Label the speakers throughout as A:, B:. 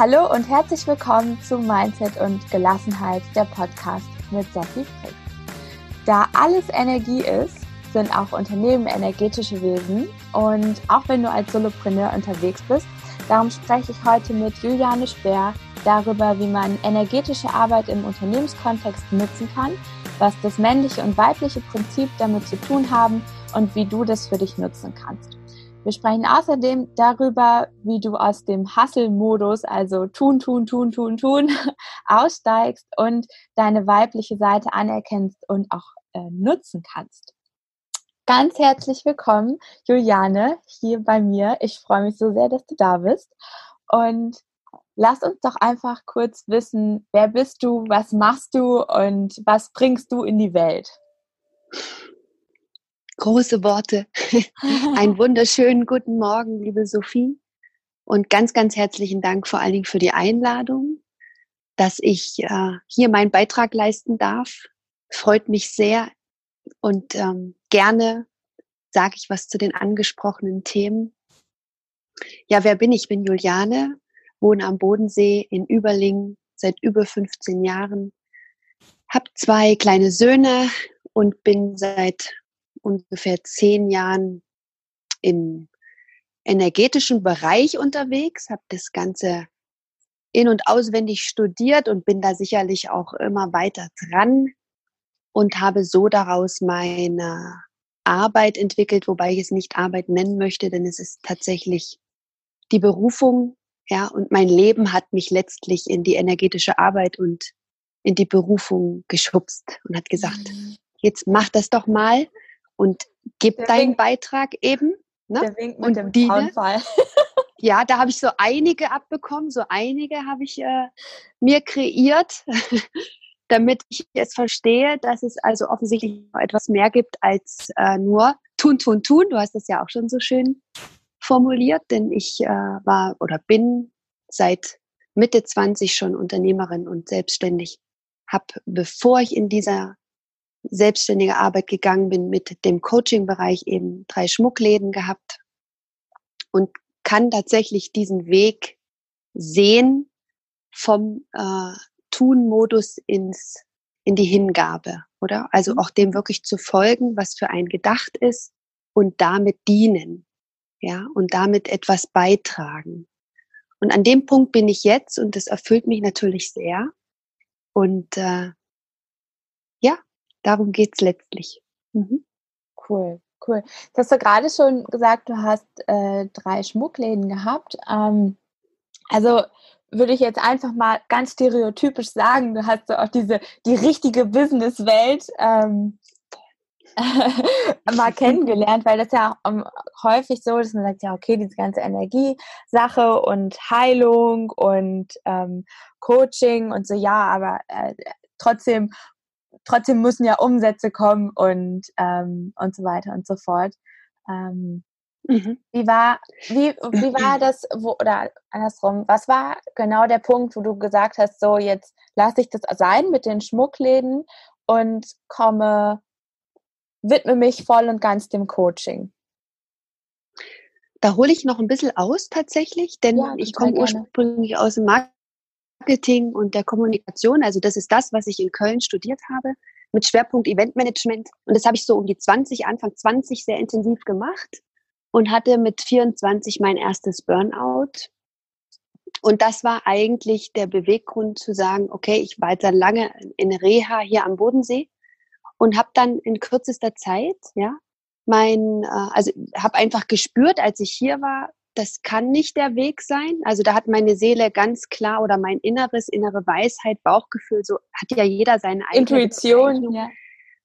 A: Hallo und herzlich willkommen zu Mindset und Gelassenheit, der Podcast mit Sophie Frick. Da alles Energie ist, sind auch Unternehmen energetische Wesen und auch wenn du als Solopreneur unterwegs bist, darum spreche ich heute mit Juliane Speer darüber, wie man energetische Arbeit im Unternehmenskontext nutzen kann, was das männliche und weibliche Prinzip damit zu tun haben und wie du das für dich nutzen kannst. Wir sprechen außerdem darüber, wie du aus dem Hustle-Modus, also tun, tun, tun, tun, tun, aussteigst und deine weibliche Seite anerkennst und auch äh, nutzen kannst. Ganz herzlich willkommen, Juliane, hier bei mir. Ich freue mich so sehr, dass du da bist. Und lass uns doch einfach kurz wissen, wer bist du, was machst du und was bringst du in die Welt?
B: Große Worte. Einen wunderschönen guten Morgen, liebe Sophie. Und ganz, ganz herzlichen Dank vor allen Dingen für die Einladung, dass ich äh, hier meinen Beitrag leisten darf. Freut mich sehr und ähm, gerne sage ich was zu den angesprochenen Themen. Ja, wer bin ich? Ich bin Juliane, wohne am Bodensee in Überlingen seit über 15 Jahren, habe zwei kleine Söhne und bin seit ungefähr zehn Jahren im energetischen Bereich unterwegs, habe das Ganze in und auswendig studiert und bin da sicherlich auch immer weiter dran und habe so daraus meine Arbeit entwickelt, wobei ich es nicht Arbeit nennen möchte, denn es ist tatsächlich die Berufung, ja, und mein Leben hat mich letztlich in die energetische Arbeit und in die Berufung geschubst und hat gesagt, mhm. jetzt mach das doch mal und gib der deinen Wink, Beitrag eben.
A: Ne? Der Wink mit und dem die,
B: ja, da habe ich so einige abbekommen, so einige habe ich äh, mir kreiert, damit ich es verstehe, dass es also offensichtlich etwas mehr gibt als äh, nur tun, tun, tun. Du hast es ja auch schon so schön formuliert, denn ich äh, war oder bin seit Mitte 20 schon Unternehmerin und selbstständig. Habe, bevor ich in dieser selbstständige Arbeit gegangen bin mit dem Coaching-Bereich eben drei Schmuckläden gehabt und kann tatsächlich diesen Weg sehen vom äh, Tun-Modus ins in die Hingabe, oder? Also mhm. auch dem wirklich zu folgen, was für ein gedacht ist und damit dienen, ja, und damit etwas beitragen. Und an dem Punkt bin ich jetzt und das erfüllt mich natürlich sehr. Und äh, Darum geht's letztlich.
A: Mhm. Cool, cool. Jetzt hast du gerade schon gesagt, du hast äh, drei Schmuckläden gehabt. Ähm, also würde ich jetzt einfach mal ganz stereotypisch sagen, du hast so auch diese die richtige Businesswelt ähm, mal kennengelernt, weil das ja um, häufig so, dass man sagt, ja, okay, diese ganze Energiesache und Heilung und ähm, Coaching und so, ja, aber äh, trotzdem trotzdem müssen ja Umsätze kommen und, ähm, und so weiter und so fort. Ähm, mhm. Wie war, wie, wie war das, wo, oder andersrum, was war genau der Punkt, wo du gesagt hast, so jetzt lasse ich das sein mit den Schmuckläden und komme, widme mich voll und ganz dem Coaching?
B: Da hole ich noch ein bisschen aus tatsächlich, denn ja, ich komme ursprünglich aus dem Markt Marketing und der Kommunikation. Also das ist das, was ich in Köln studiert habe, mit Schwerpunkt Eventmanagement. Und das habe ich so um die 20, Anfang 20 sehr intensiv gemacht und hatte mit 24 mein erstes Burnout. Und das war eigentlich der Beweggrund zu sagen, okay, ich war jetzt lange in Reha hier am Bodensee und habe dann in kürzester Zeit, ja, mein, äh, also habe einfach gespürt, als ich hier war, das kann nicht der Weg sein. Also da hat meine Seele ganz klar oder mein Inneres, innere Weisheit, Bauchgefühl, so hat ja jeder seine
A: eigene Intuition. Ja.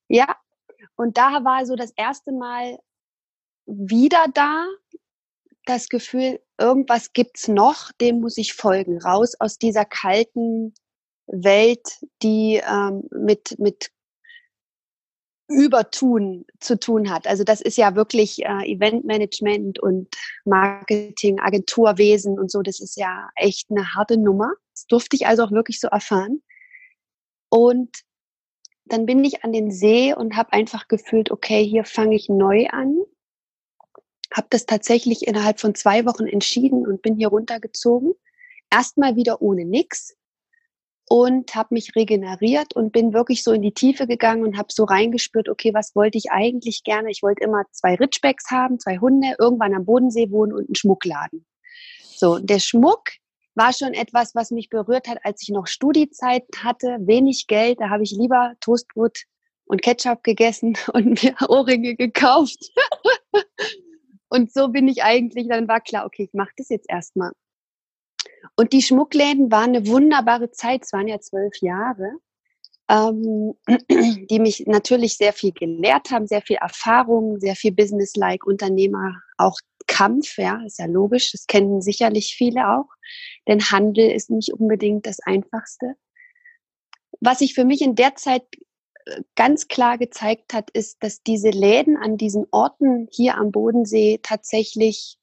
B: ja. Und da war so das erste Mal wieder da das Gefühl, irgendwas gibt's noch, dem muss ich folgen, raus aus dieser kalten Welt, die ähm, mit mit Übertun zu tun hat. Also das ist ja wirklich äh, Eventmanagement und Marketing, Agenturwesen und so. Das ist ja echt eine harte Nummer. Das durfte ich also auch wirklich so erfahren. Und dann bin ich an den See und habe einfach gefühlt, okay, hier fange ich neu an. Habe das tatsächlich innerhalb von zwei Wochen entschieden und bin hier runtergezogen. erstmal wieder ohne nix und habe mich regeneriert und bin wirklich so in die Tiefe gegangen und habe so reingespürt, okay, was wollte ich eigentlich gerne? Ich wollte immer zwei Ritschbecks haben, zwei Hunde, irgendwann am Bodensee wohnen und einen Schmuckladen. So, der Schmuck war schon etwas, was mich berührt hat, als ich noch Studiezeit hatte, wenig Geld, da habe ich lieber Toastbrot und Ketchup gegessen und mir Ohrringe gekauft. und so bin ich eigentlich, dann war klar, okay, ich mache das jetzt erstmal. Und die Schmuckläden waren eine wunderbare Zeit, es waren ja zwölf Jahre, ähm, die mich natürlich sehr viel gelehrt haben, sehr viel Erfahrung, sehr viel Business-like, Unternehmer, auch Kampf, ja, ist ja logisch, das kennen sicherlich viele auch, denn Handel ist nicht unbedingt das Einfachste. Was sich für mich in der Zeit äh, ganz klar gezeigt hat, ist, dass diese Läden an diesen Orten hier am Bodensee tatsächlich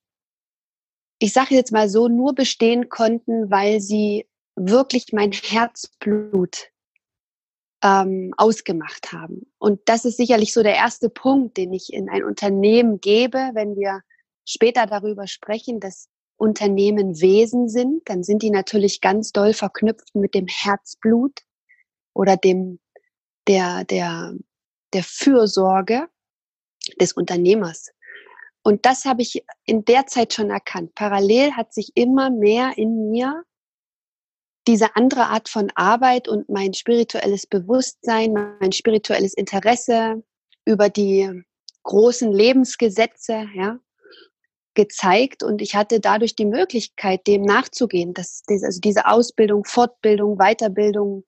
B: ich sage jetzt mal so, nur bestehen konnten, weil sie wirklich mein Herzblut ähm, ausgemacht haben. Und das ist sicherlich so der erste Punkt, den ich in ein Unternehmen gebe, wenn wir später darüber sprechen, dass Unternehmen Wesen sind, dann sind die natürlich ganz doll verknüpft mit dem Herzblut oder dem der der der Fürsorge des Unternehmers. Und das habe ich in der Zeit schon erkannt. Parallel hat sich immer mehr in mir diese andere Art von Arbeit und mein spirituelles Bewusstsein, mein spirituelles Interesse über die großen Lebensgesetze, ja, gezeigt und ich hatte dadurch die Möglichkeit, dem nachzugehen, dass also diese Ausbildung, Fortbildung, Weiterbildung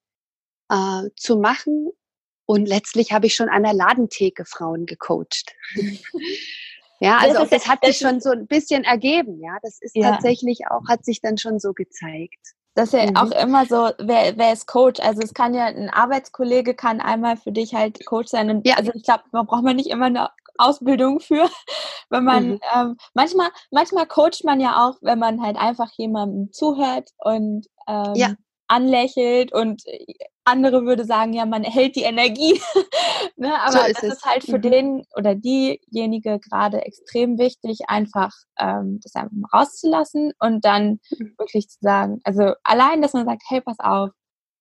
B: äh, zu machen. Und letztlich habe ich schon an der Ladentheke Frauen gecoacht. Ja, also das, das hat sich schon so ein bisschen ergeben, ja. Das ist ja. tatsächlich auch, hat sich dann schon so gezeigt.
A: Das ist ja mhm. auch immer so, wer, wer ist Coach? Also es kann ja, ein Arbeitskollege kann einmal für dich halt Coach sein. Und ja. Also ich glaube, man braucht man nicht immer eine Ausbildung für, wenn man mhm. ähm, manchmal, manchmal coacht man ja auch, wenn man halt einfach jemandem zuhört und ähm, ja anlächelt und äh, andere würde sagen, ja, man hält die Energie. ne? Aber so ist das es. ist halt für mhm. den oder diejenige gerade extrem wichtig, einfach ähm, das einfach mal rauszulassen und dann mhm. wirklich zu sagen, also allein, dass man sagt, hey, pass auf,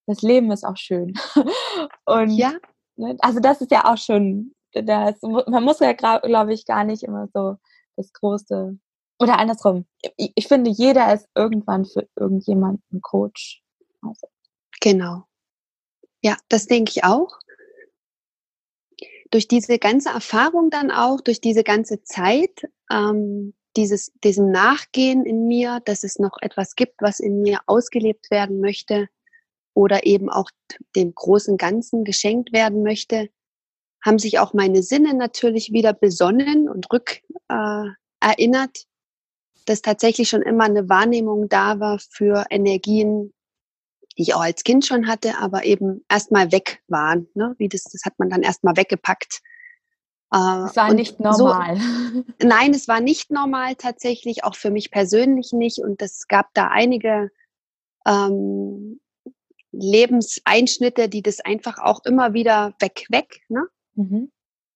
A: das Leben ist auch schön. und ja. Ne, also das ist ja auch schon, das, man muss ja, glaube ich, gar nicht immer so das große oder andersrum. Ich, ich finde, jeder ist irgendwann für irgendjemanden Coach.
B: Also. Genau. Ja, das denke ich auch. Durch diese ganze Erfahrung dann auch, durch diese ganze Zeit, ähm, dieses, diesem Nachgehen in mir, dass es noch etwas gibt, was in mir ausgelebt werden möchte oder eben auch dem großen Ganzen geschenkt werden möchte, haben sich auch meine Sinne natürlich wieder besonnen und rück äh, dass tatsächlich schon immer eine Wahrnehmung da war für Energien, die ich auch als Kind schon hatte, aber eben erstmal weg waren. Ne? Wie das, das hat man dann erstmal weggepackt.
A: Äh, es war und nicht normal.
B: So, nein, es war nicht normal tatsächlich, auch für mich persönlich nicht. Und es gab da einige ähm, Lebenseinschnitte, die das einfach auch immer wieder weg, weg. Ne? Mhm.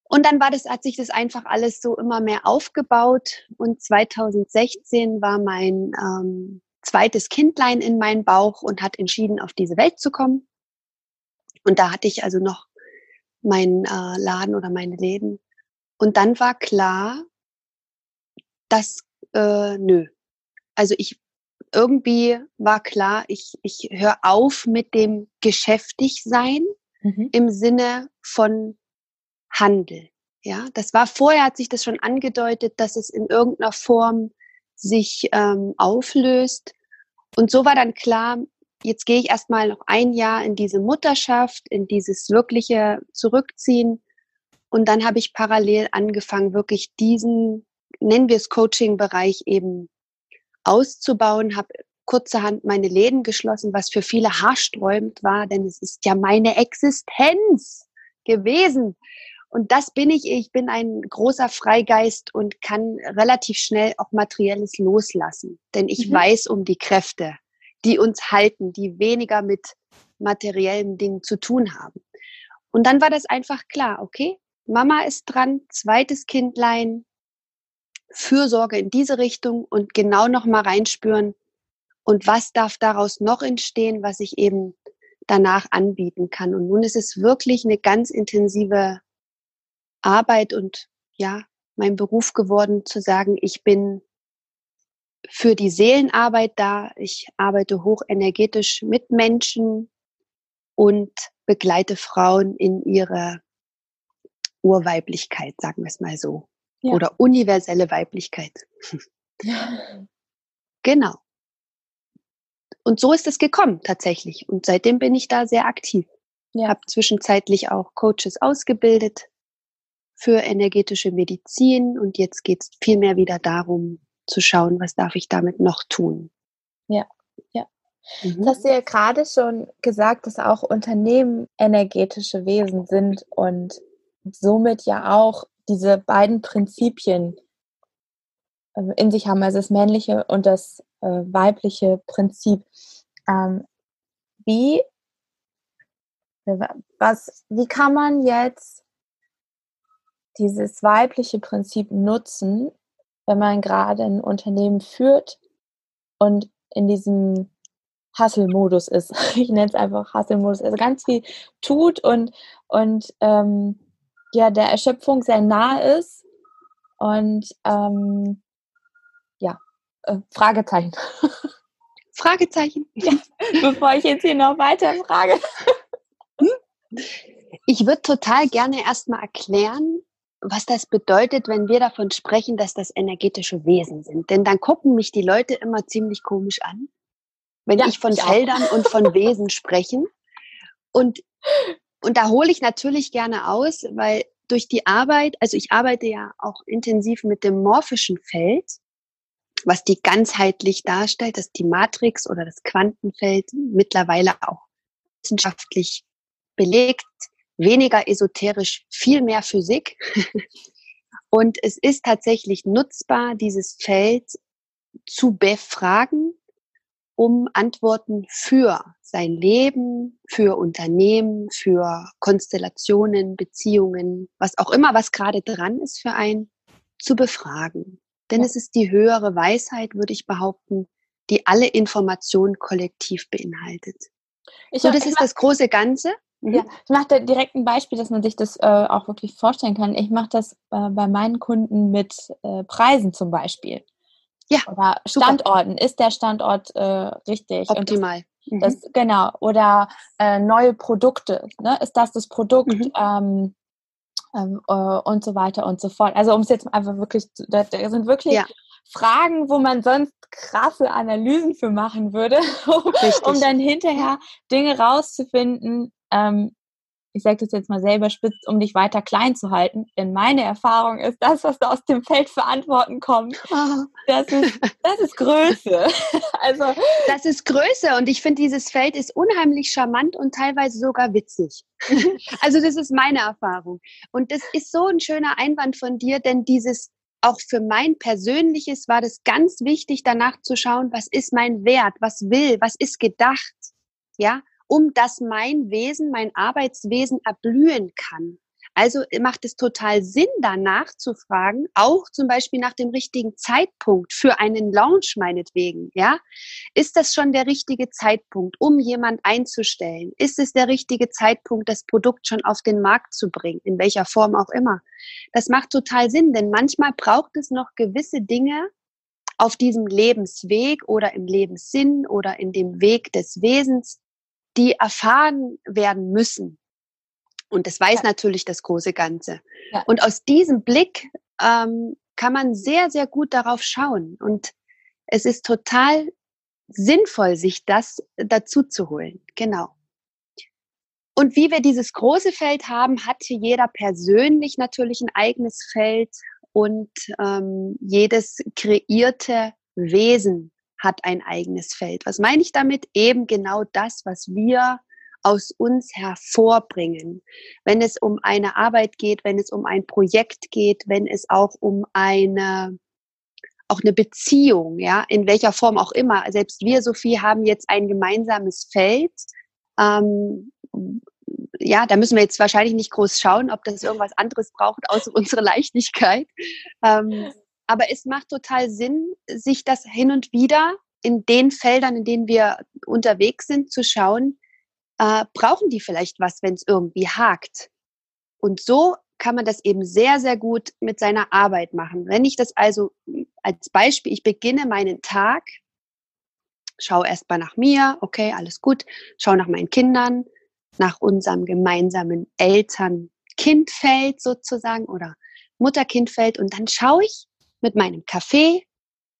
B: Und dann war das, hat sich das einfach alles so immer mehr aufgebaut. Und 2016 war mein ähm, zweites Kindlein in meinen Bauch und hat entschieden, auf diese Welt zu kommen. Und da hatte ich also noch meinen äh, Laden oder meine Läden. Und dann war klar, dass, äh, nö. Also ich, irgendwie war klar, ich, ich höre auf mit dem Geschäftigsein mhm. im Sinne von Handel. Ja, das war vorher, hat sich das schon angedeutet, dass es in irgendeiner Form sich ähm, auflöst. Und so war dann klar, jetzt gehe ich erstmal noch ein Jahr in diese Mutterschaft, in dieses wirkliche Zurückziehen. Und dann habe ich parallel angefangen, wirklich diesen, nennen wir es Coaching-Bereich eben auszubauen, habe kurzerhand meine Läden geschlossen, was für viele haarsträubend war, denn es ist ja meine Existenz gewesen. Und das bin ich. Ich bin ein großer Freigeist und kann relativ schnell auch Materielles loslassen. Denn ich mhm. weiß um die Kräfte, die uns halten, die weniger mit materiellen Dingen zu tun haben. Und dann war das einfach klar, okay, Mama ist dran, zweites Kindlein, Fürsorge in diese Richtung und genau noch mal reinspüren, und was darf daraus noch entstehen, was ich eben danach anbieten kann. Und nun ist es wirklich eine ganz intensive Arbeit und ja, mein Beruf geworden zu sagen, ich bin für die Seelenarbeit da. Ich arbeite hochenergetisch mit Menschen und begleite Frauen in ihre Urweiblichkeit, sagen wir es mal so. Ja. Oder universelle Weiblichkeit. genau. Und so ist es gekommen tatsächlich. Und seitdem bin ich da sehr aktiv. Ja. Habe zwischenzeitlich auch Coaches ausgebildet für energetische Medizin und jetzt geht es vielmehr wieder darum zu schauen, was darf ich damit noch tun.
A: Ja, ja. Mhm. Das hast du ja gerade schon gesagt, dass auch Unternehmen energetische Wesen sind und somit ja auch diese beiden Prinzipien äh, in sich haben, also das männliche und das äh, weibliche Prinzip. Ähm, wie, was, wie kann man jetzt dieses weibliche Prinzip nutzen, wenn man gerade ein Unternehmen führt und in diesem Hustle-Modus ist. Ich nenne es einfach Hustle-Modus. Also ganz viel tut und, und ähm, ja, der Erschöpfung sehr nahe ist. Und ähm, ja, äh, Fragezeichen.
B: Fragezeichen.
A: Ja, bevor ich jetzt hier noch weiter frage.
B: Ich würde total gerne erstmal erklären, was das bedeutet, wenn wir davon sprechen, dass das energetische Wesen sind. Denn dann gucken mich die Leute immer ziemlich komisch an, wenn ja, ich von ich Feldern und von Wesen sprechen. Und, und da hole ich natürlich gerne aus, weil durch die Arbeit, also ich arbeite ja auch intensiv mit dem morphischen Feld, was die ganzheitlich darstellt, dass die Matrix oder das Quantenfeld mittlerweile auch wissenschaftlich belegt weniger esoterisch, viel mehr Physik. Und es ist tatsächlich nutzbar, dieses Feld zu befragen, um Antworten für sein Leben, für Unternehmen, für Konstellationen, Beziehungen, was auch immer, was gerade dran ist für einen, zu befragen. Denn es ist die höhere Weisheit, würde ich behaupten, die alle Informationen kollektiv beinhaltet. Ich so, das ist das große Ganze.
A: Mhm. Ja, ich mache da direkt ein Beispiel, dass man sich das äh, auch wirklich vorstellen kann. Ich mache das äh, bei meinen Kunden mit äh, Preisen zum Beispiel. Ja. Oder Standorten. Super. Ist der Standort äh, richtig?
B: Optimal.
A: Das, mhm. das, genau. Oder äh, neue Produkte. Ne? Ist das das Produkt? Mhm. Ähm, ähm, äh, und so weiter und so fort. Also um es jetzt einfach wirklich, da, da sind wirklich ja. Fragen, wo man sonst krasse Analysen für machen würde, um dann hinterher Dinge rauszufinden, ähm, ich sage das jetzt mal selber spitz, um dich weiter klein zu halten. Denn meine Erfahrung ist, das, was da aus dem Feld für Antworten kommt, das ist, das ist Größe.
B: also, das ist Größe und ich finde, dieses Feld ist unheimlich charmant und teilweise sogar witzig. also das ist meine Erfahrung. Und das ist so ein schöner Einwand von dir, denn dieses auch für mein persönliches war das ganz wichtig, danach zu schauen, was ist mein Wert, was will, was ist gedacht, ja, um dass mein Wesen, mein Arbeitswesen erblühen kann. Also macht es total Sinn, danach zu fragen, auch zum Beispiel nach dem richtigen Zeitpunkt für einen Launch meinetwegen, ja? Ist das schon der richtige Zeitpunkt, um jemand einzustellen? Ist es der richtige Zeitpunkt, das Produkt schon auf den Markt zu bringen, in welcher Form auch immer? Das macht total Sinn, denn manchmal braucht es noch gewisse Dinge, auf diesem Lebensweg oder im Lebenssinn oder in dem Weg des Wesens, die erfahren werden müssen. Und das weiß ja. natürlich das große Ganze. Ja. Und aus diesem Blick ähm, kann man sehr, sehr gut darauf schauen. Und es ist total sinnvoll, sich das dazu zu holen. Genau. Und wie wir dieses große Feld haben, hat hier jeder persönlich natürlich ein eigenes Feld und ähm, jedes kreierte Wesen hat ein eigenes Feld. Was meine ich damit? Eben genau das, was wir aus uns hervorbringen. Wenn es um eine Arbeit geht, wenn es um ein Projekt geht, wenn es auch um eine auch eine Beziehung, ja, in welcher Form auch immer. Selbst wir, Sophie, haben jetzt ein gemeinsames Feld. Ähm, ja, da müssen wir jetzt wahrscheinlich nicht groß schauen, ob das irgendwas anderes braucht, außer unsere Leichtigkeit. Ähm, aber es macht total Sinn, sich das hin und wieder in den Feldern, in denen wir unterwegs sind, zu schauen, äh, brauchen die vielleicht was, wenn es irgendwie hakt. Und so kann man das eben sehr, sehr gut mit seiner Arbeit machen. Wenn ich das also als Beispiel, ich beginne meinen Tag, schaue erstmal nach mir, okay, alles gut, schaue nach meinen Kindern, nach unserem gemeinsamen Eltern-Kind-Feld sozusagen oder Mutter-Kind-Feld und dann schaue ich mit meinem Kaffee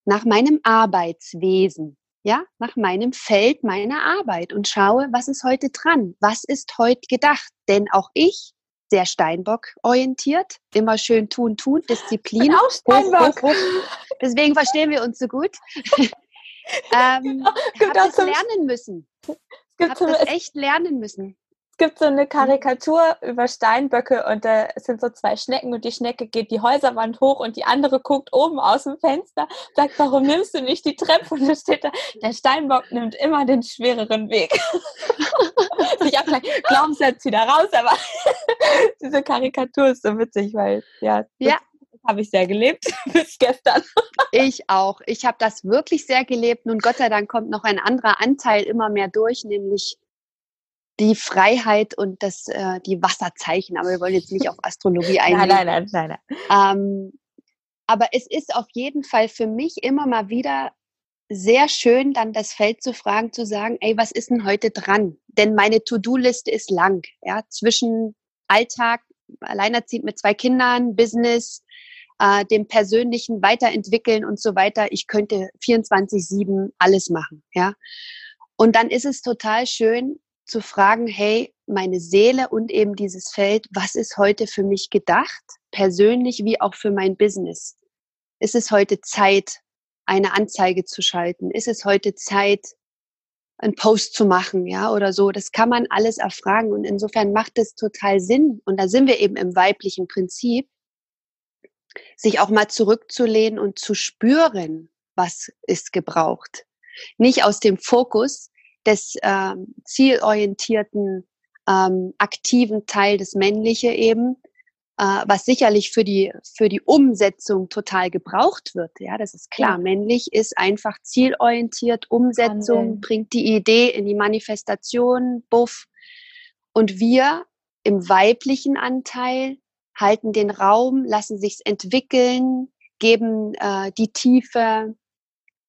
B: nach meinem Arbeitswesen, ja, nach meinem Feld meiner Arbeit und schaue, was ist heute dran, was ist heute gedacht, denn auch ich sehr Steinbock orientiert, immer schön tun, tun, Disziplin.
A: auch Steinbock. Hoch, hoch,
B: hoch. Deswegen verstehen wir uns so gut. ähm, habe das lernen müssen. Ich habe das echt lernen müssen
A: gibt so eine mhm. Karikatur über Steinböcke und da sind so zwei Schnecken und die Schnecke geht die Häuserwand hoch und die andere guckt oben aus dem Fenster, sagt, warum nimmst du nicht die Treppe? Und da steht da, der Steinbock nimmt immer den schwereren Weg. ich habe gleich Glaubenssatz wieder raus, aber diese Karikatur ist so witzig, weil ja,
B: ja.
A: habe ich sehr gelebt bis gestern.
B: ich auch. Ich habe das wirklich sehr gelebt. Nun Gott sei Dank kommt noch ein anderer Anteil immer mehr durch, nämlich die Freiheit und das, äh, die Wasserzeichen. Aber wir wollen jetzt nicht auf Astrologie eingehen.
A: Nein, nein, nein, nein.
B: Ähm, aber es ist auf jeden Fall für mich immer mal wieder sehr schön, dann das Feld zu fragen, zu sagen, ey, was ist denn heute dran? Denn meine To-Do-Liste ist lang, ja, zwischen Alltag, alleinerziehend mit zwei Kindern, Business, äh, dem persönlichen Weiterentwickeln und so weiter. Ich könnte 24-7 alles machen, ja. Und dann ist es total schön, zu fragen, hey, meine Seele und eben dieses Feld, was ist heute für mich gedacht, persönlich wie auch für mein Business? Ist es heute Zeit, eine Anzeige zu schalten? Ist es heute Zeit, einen Post zu machen, ja, oder so? Das kann man alles erfragen und insofern macht es total Sinn. Und da sind wir eben im weiblichen Prinzip, sich auch mal zurückzulehnen und zu spüren, was ist gebraucht. Nicht aus dem Fokus, des ähm, zielorientierten, ähm, aktiven Teil, des Männliche eben, äh, was sicherlich für die, für die Umsetzung total gebraucht wird. Ja, das ist klar. Ja. Männlich ist einfach zielorientiert, Umsetzung, Handeln. bringt die Idee in die Manifestation, buff. Und wir im weiblichen Anteil halten den Raum, lassen sich's entwickeln, geben äh, die Tiefe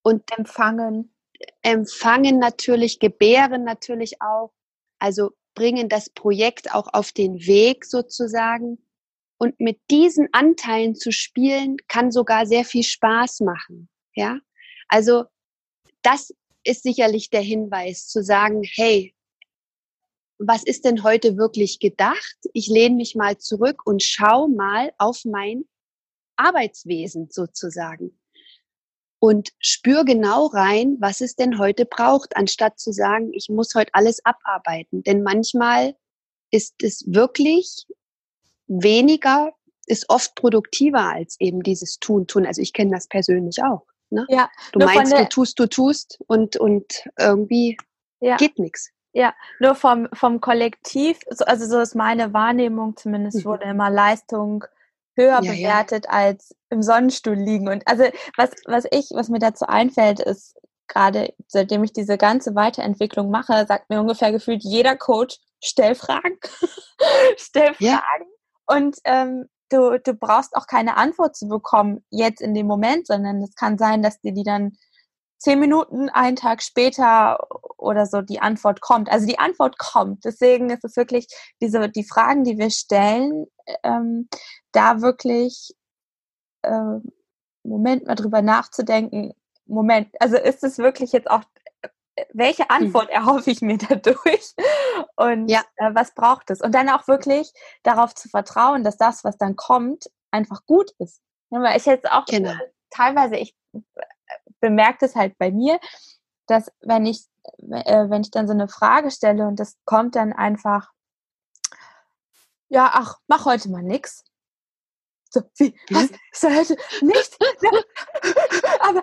B: und empfangen empfangen natürlich, gebären natürlich auch, also bringen das Projekt auch auf den Weg sozusagen. Und mit diesen Anteilen zu spielen, kann sogar sehr viel Spaß machen. Ja, also das ist sicherlich der Hinweis zu sagen, hey, was ist denn heute wirklich gedacht? Ich lehne mich mal zurück und schau mal auf mein Arbeitswesen sozusagen und spür genau rein, was es denn heute braucht, anstatt zu sagen, ich muss heute alles abarbeiten. Denn manchmal ist es wirklich weniger, ist oft produktiver als eben dieses Tun, tun. Also ich kenne das persönlich auch. Ne?
A: Ja,
B: du meinst, du tust, du tust und, und irgendwie ja. geht nichts.
A: Ja, nur vom, vom Kollektiv, also so ist meine Wahrnehmung zumindest, mhm. wurde immer Leistung höher ja, bewertet ja. als im Sonnenstuhl liegen. Und also was, was ich, was mir dazu einfällt, ist gerade seitdem ich diese ganze Weiterentwicklung mache, sagt mir ungefähr gefühlt jeder Coach, stell Fragen. stell Fragen. Ja. Und ähm, du, du brauchst auch keine Antwort zu bekommen jetzt in dem Moment, sondern es kann sein, dass dir die dann zehn Minuten, einen Tag später oder so die Antwort kommt. Also die Antwort kommt. Deswegen ist es wirklich diese, die Fragen, die wir stellen, ähm, da wirklich äh, Moment mal drüber nachzudenken. Moment, also ist es wirklich jetzt auch, welche hm. Antwort erhoffe ich mir dadurch? Und ja. äh, was braucht es? Und dann auch wirklich darauf zu vertrauen, dass das, was dann kommt, einfach gut ist. Ja, weil ich jetzt auch genau. teilweise, ich bemerke es halt bei mir, dass wenn ich, äh, wenn ich dann so eine Frage stelle und das kommt dann einfach, ja, ach, mach heute mal nix. So, wie, was? Nichts? Ja. Aber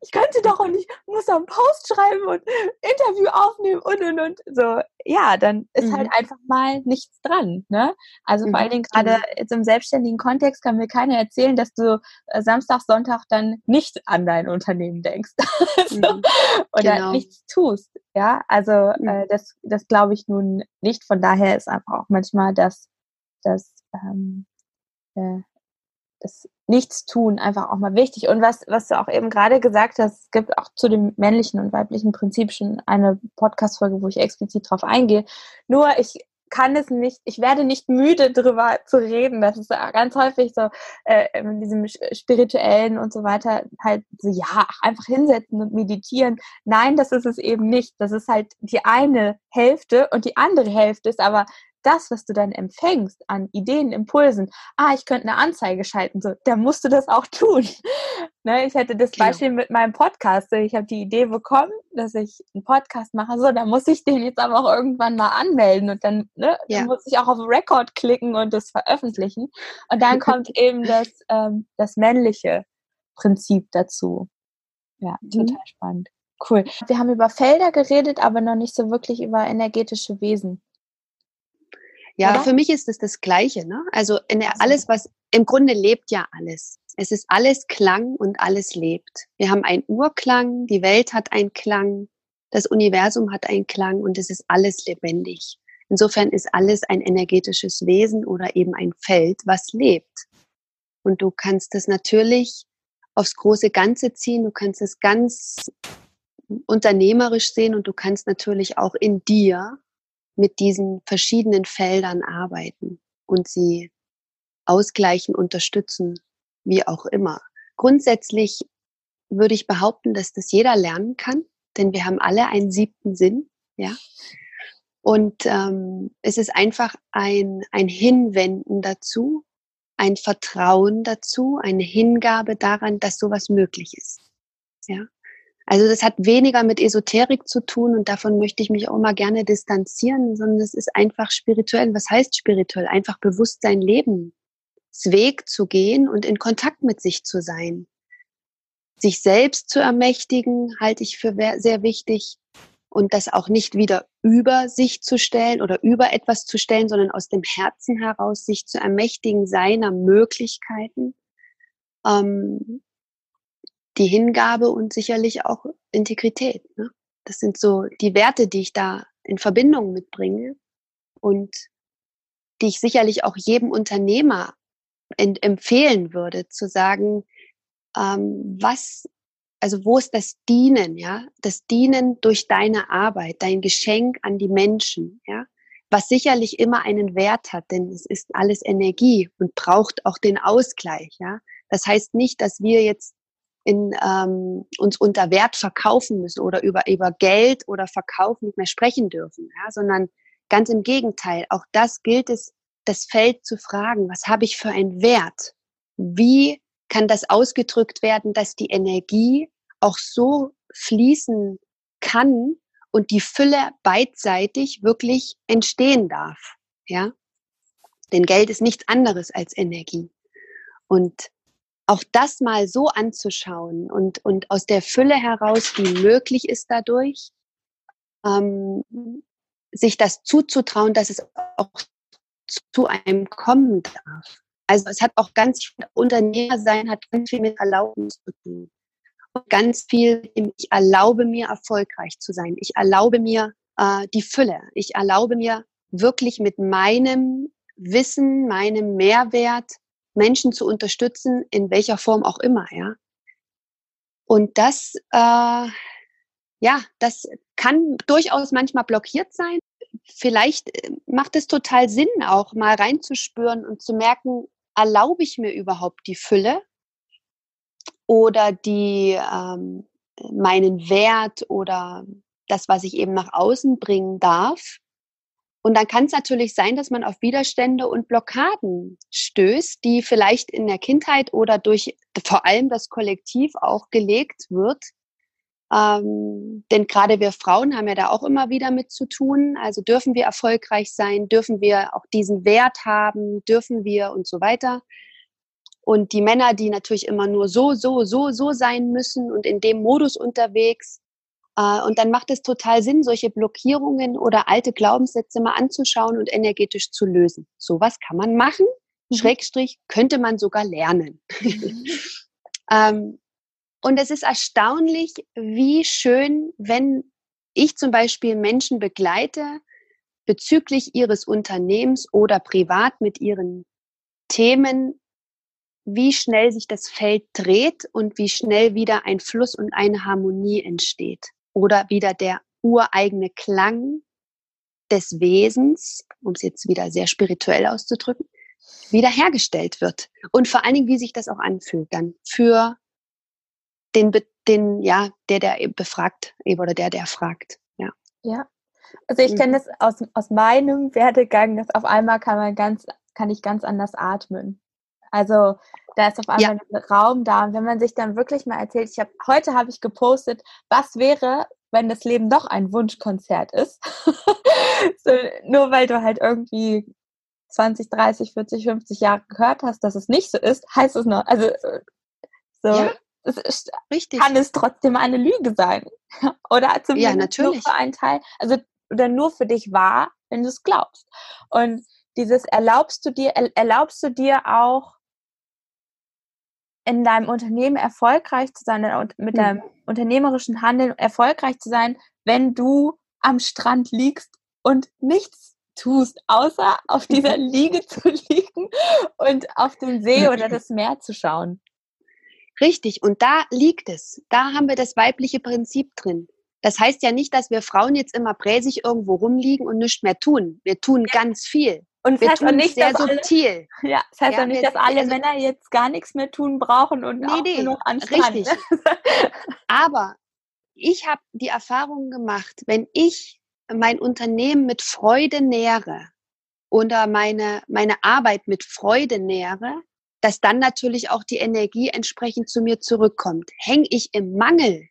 A: ich könnte doch und ich muss einen Post schreiben und Interview aufnehmen und und und. So, ja, dann ist halt mhm. halt einfach mal nichts dran. Ne? Also mhm. vor allen Dingen gerade mhm. jetzt im selbstständigen Kontext kann mir keiner erzählen, dass du äh, Samstag, Sonntag dann nicht an dein Unternehmen denkst. so, mhm. Oder genau. nichts tust. Ja, also äh, mhm. das, das glaube ich nun nicht. Von daher ist einfach auch manchmal das, das ähm, äh, das Nichtstun einfach auch mal wichtig. Und was, was du auch eben gerade gesagt hast, es gibt auch zu dem männlichen und weiblichen Prinzip schon eine Podcast-Folge, wo ich explizit drauf eingehe. Nur ich kann es nicht, ich werde nicht müde darüber zu reden. Das ist ganz häufig so äh, in diesem spirituellen und so weiter halt so, ja, einfach hinsetzen und meditieren. Nein, das ist es eben nicht. Das ist halt die eine Hälfte und die andere Hälfte ist aber das, was du dann empfängst an Ideen, Impulsen, ah, ich könnte eine Anzeige schalten, so, da musst du das auch tun. ne, ich hätte das genau. Beispiel mit meinem Podcast. Ich habe die Idee bekommen, dass ich einen Podcast mache, so, da muss ich den jetzt aber auch irgendwann mal anmelden und dann, ne, ja. dann muss ich auch auf Record klicken und das veröffentlichen. Und dann kommt eben das, ähm, das männliche Prinzip dazu. Ja, mhm. total spannend. Cool. Wir haben über Felder geredet, aber noch nicht so wirklich über energetische Wesen.
B: Ja, Oder? für mich ist es das Gleiche. Ne? Also in der, alles, was im Grunde lebt ja alles. Es ist alles Klang und alles lebt. Wir haben einen Urklang, die Welt hat einen Klang, das Universum hat einen Klang und es ist alles lebendig. Insofern ist alles ein energetisches Wesen oder eben ein Feld, was lebt. Und du kannst es natürlich aufs große Ganze ziehen, du kannst es ganz unternehmerisch sehen und du kannst natürlich auch in dir mit diesen verschiedenen Feldern arbeiten und sie ausgleichen, unterstützen, wie auch immer. Grundsätzlich würde ich behaupten, dass das jeder lernen kann, denn wir haben alle einen siebten Sinn, ja. Und ähm, es ist einfach ein, ein Hinwenden dazu, ein Vertrauen dazu, eine Hingabe daran, dass sowas möglich ist. Ja. Also das hat weniger mit Esoterik zu tun und davon möchte ich mich auch mal gerne distanzieren, sondern es ist einfach spirituell. Was heißt spirituell? Einfach bewusst sein Leben, Weg zu gehen und in Kontakt mit sich zu sein. Sich selbst zu ermächtigen, halte ich für sehr wichtig und das auch nicht wieder über sich zu stellen oder über etwas zu stellen, sondern aus dem Herzen heraus sich zu ermächtigen seiner Möglichkeiten. Ähm, die Hingabe und sicherlich auch Integrität. Ne? Das sind so die Werte, die ich da in Verbindung mitbringe und die ich sicherlich auch jedem Unternehmer empfehlen würde, zu sagen, ähm, was, also wo ist das Dienen, ja? Das Dienen durch deine Arbeit, dein Geschenk an die Menschen, ja? Was sicherlich immer einen Wert hat, denn es ist alles Energie und braucht auch den Ausgleich, ja? Das heißt nicht, dass wir jetzt in, ähm, uns unter Wert verkaufen müssen oder über, über Geld oder Verkauf nicht mehr sprechen dürfen, ja, sondern ganz im Gegenteil. Auch das gilt es, das Feld zu fragen, was habe ich für einen Wert? Wie kann das ausgedrückt werden, dass die Energie auch so fließen kann und die Fülle beidseitig wirklich entstehen darf, ja? Denn Geld ist nichts anderes als Energie. Und auch das mal so anzuschauen und, und aus der Fülle heraus, die möglich ist dadurch, ähm, sich das zuzutrauen, dass es auch zu einem kommen darf. Also es hat auch ganz viel Unternehmer sein, hat ganz viel mit Erlaubnis zu tun. Und ganz viel, ich erlaube mir erfolgreich zu sein. Ich erlaube mir äh, die Fülle. Ich erlaube mir wirklich mit meinem Wissen, meinem Mehrwert Menschen zu unterstützen, in welcher Form auch immer, ja. Und das, äh, ja, das kann durchaus manchmal blockiert sein. Vielleicht äh, macht es total Sinn, auch mal reinzuspüren und zu merken, erlaube ich mir überhaupt die Fülle oder die ähm, meinen Wert oder das, was ich eben nach außen bringen darf, und dann kann es natürlich sein, dass man auf Widerstände und Blockaden stößt, die vielleicht in der Kindheit oder durch vor allem das Kollektiv auch gelegt wird. Ähm, denn gerade wir Frauen haben ja da auch immer wieder mit zu tun. Also dürfen wir erfolgreich sein, dürfen wir auch diesen Wert haben, dürfen wir und so weiter. Und die Männer, die natürlich immer nur so, so, so, so sein müssen und in dem Modus unterwegs, und dann macht es total Sinn, solche Blockierungen oder alte Glaubenssätze mal anzuschauen und energetisch zu lösen. Sowas kann man machen. Mhm. Schrägstrich könnte man sogar lernen. Mhm. ähm, und es ist erstaunlich, wie schön, wenn ich zum Beispiel Menschen begleite bezüglich ihres Unternehmens oder privat mit ihren Themen, wie schnell sich das Feld dreht und wie schnell wieder ein Fluss und eine Harmonie entsteht oder wieder der ureigene Klang des Wesens, um es jetzt wieder sehr spirituell auszudrücken, wiederhergestellt wird. Und vor allen Dingen, wie sich das auch anfühlt dann für den, den ja, der, der befragt, oder der, der fragt. Ja.
A: Ja. Also ich kenne mhm. das aus, aus meinem Werdegang, dass auf einmal kann man ganz, kann ich ganz anders atmen. Also da ist auf einmal ja. ein Raum da. Und wenn man sich dann wirklich mal erzählt, ich habe heute habe ich gepostet, was wäre, wenn das Leben doch ein Wunschkonzert ist. so, nur weil du halt irgendwie 20, 30, 40, 50 Jahre gehört hast, dass es nicht so ist, heißt es noch, also so, ja. es ist, Richtig. kann es trotzdem eine Lüge sein. oder zumindest ja, nur für einen Teil, also oder nur für dich wahr, wenn du es glaubst. Und dieses erlaubst du dir, erlaubst du dir auch in deinem Unternehmen erfolgreich zu sein, mit mhm. deinem unternehmerischen Handeln erfolgreich zu sein, wenn du am Strand liegst und nichts tust, außer auf dieser Liege zu liegen und auf den See oder das Meer zu schauen.
B: Richtig, und da liegt es. Da haben wir das weibliche Prinzip drin. Das heißt ja nicht, dass wir Frauen jetzt immer präsig irgendwo rumliegen und nichts mehr tun. Wir tun ganz viel.
A: Und das heißt auch nicht, sehr dass subtil. Alle, ja, das heißt ja, auch nicht, dass alle also, Männer jetzt gar nichts mehr tun brauchen und nee, auch nee, genug anstrengen. Richtig.
B: Aber ich habe die Erfahrung gemacht, wenn ich mein Unternehmen mit Freude nähere oder meine, meine Arbeit mit Freude nähere, dass dann natürlich auch die Energie entsprechend zu mir zurückkommt. Hänge ich im Mangel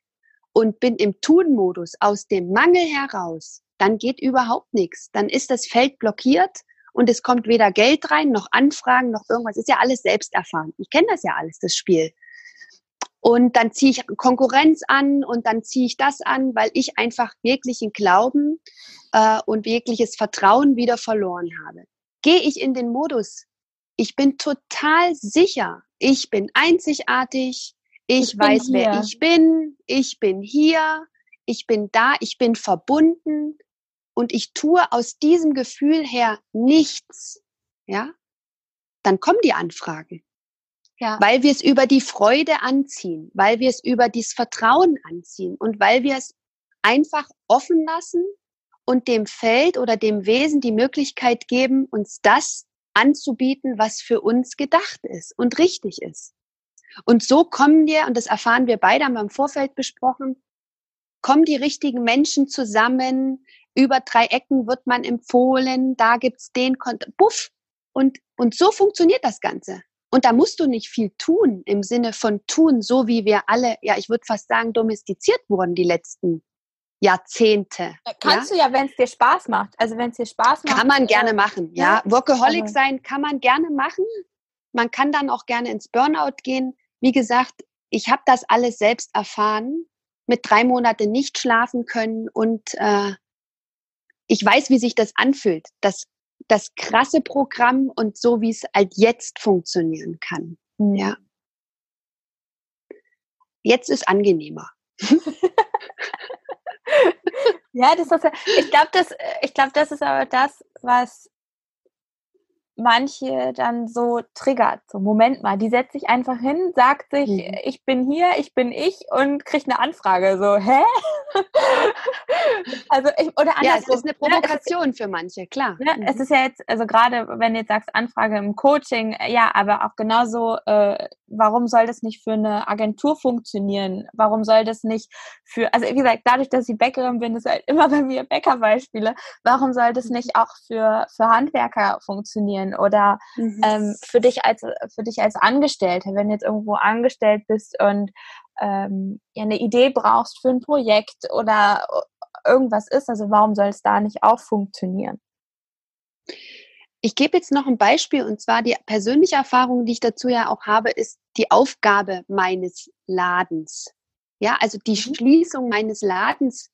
B: und bin im Tun-Modus aus dem Mangel heraus, dann geht überhaupt nichts. Dann ist das Feld blockiert und es kommt weder Geld rein, noch Anfragen, noch irgendwas. Ist ja alles selbst erfahren. Ich kenne das ja alles, das Spiel. Und dann ziehe ich Konkurrenz an und dann ziehe ich das an, weil ich einfach wirklichen Glauben äh, und wirkliches Vertrauen wieder verloren habe. Gehe ich in den Modus, ich bin total sicher, ich bin einzigartig, ich, ich weiß, wer ich bin, ich bin hier, ich bin da, ich bin verbunden, und ich tue aus diesem Gefühl her nichts, ja, dann kommen die Anfragen. Ja. Weil wir es über die Freude anziehen, weil wir es über das Vertrauen anziehen und weil wir es einfach offen lassen und dem Feld oder dem Wesen die Möglichkeit geben, uns das anzubieten, was für uns gedacht ist und richtig ist. Und so kommen wir, und das erfahren wir beide, haben wir im Vorfeld besprochen, kommen die richtigen Menschen zusammen, über drei Ecken wird man empfohlen, da gibt's den Kont Buff. Und, und so funktioniert das Ganze. Und da musst du nicht viel tun im Sinne von tun, so wie wir alle, ja, ich würde fast sagen, domestiziert wurden die letzten Jahrzehnte.
A: Kannst ja? du ja, wenn es dir Spaß macht. Also wenn es dir Spaß macht.
B: Kann man äh, gerne machen, ja. ja. Workaholic also. sein kann man gerne machen. Man kann dann auch gerne ins Burnout gehen. Wie gesagt, ich habe das alles selbst erfahren, mit drei Monaten nicht schlafen können und äh, ich weiß, wie sich das anfühlt, das, das krasse Programm und so, wie es halt jetzt funktionieren kann. Mhm. Ja. Jetzt ist angenehmer.
A: ja, das ist, ich glaube, das, ich glaube, das ist aber das, was manche dann so triggert. So, Moment mal, die setzt sich einfach hin, sagt sich, mhm. ich bin hier, ich bin ich und kriegt eine Anfrage. So, hä?
B: also ich, oder Ja, es ist eine ne, Provokation für manche, klar.
A: Ne, mhm. Es ist ja jetzt, also gerade wenn du jetzt sagst, Anfrage im Coaching, ja, aber auch genauso, äh, warum soll das nicht für eine Agentur funktionieren? Warum soll das nicht für, also wie gesagt, dadurch, dass ich Bäckerin bin, ist halt immer bei mir Bäckerbeispiele. Warum soll das nicht auch für, für Handwerker funktionieren? Sein oder mhm. ähm, für dich als für dich als Angestellte, wenn du jetzt irgendwo angestellt bist und ähm, ja, eine Idee brauchst für ein Projekt oder irgendwas ist, also warum soll es da nicht auch funktionieren?
B: Ich gebe jetzt noch ein Beispiel und zwar die persönliche Erfahrung, die ich dazu ja auch habe, ist die Aufgabe meines Ladens. Ja, also die mhm. Schließung meines Ladens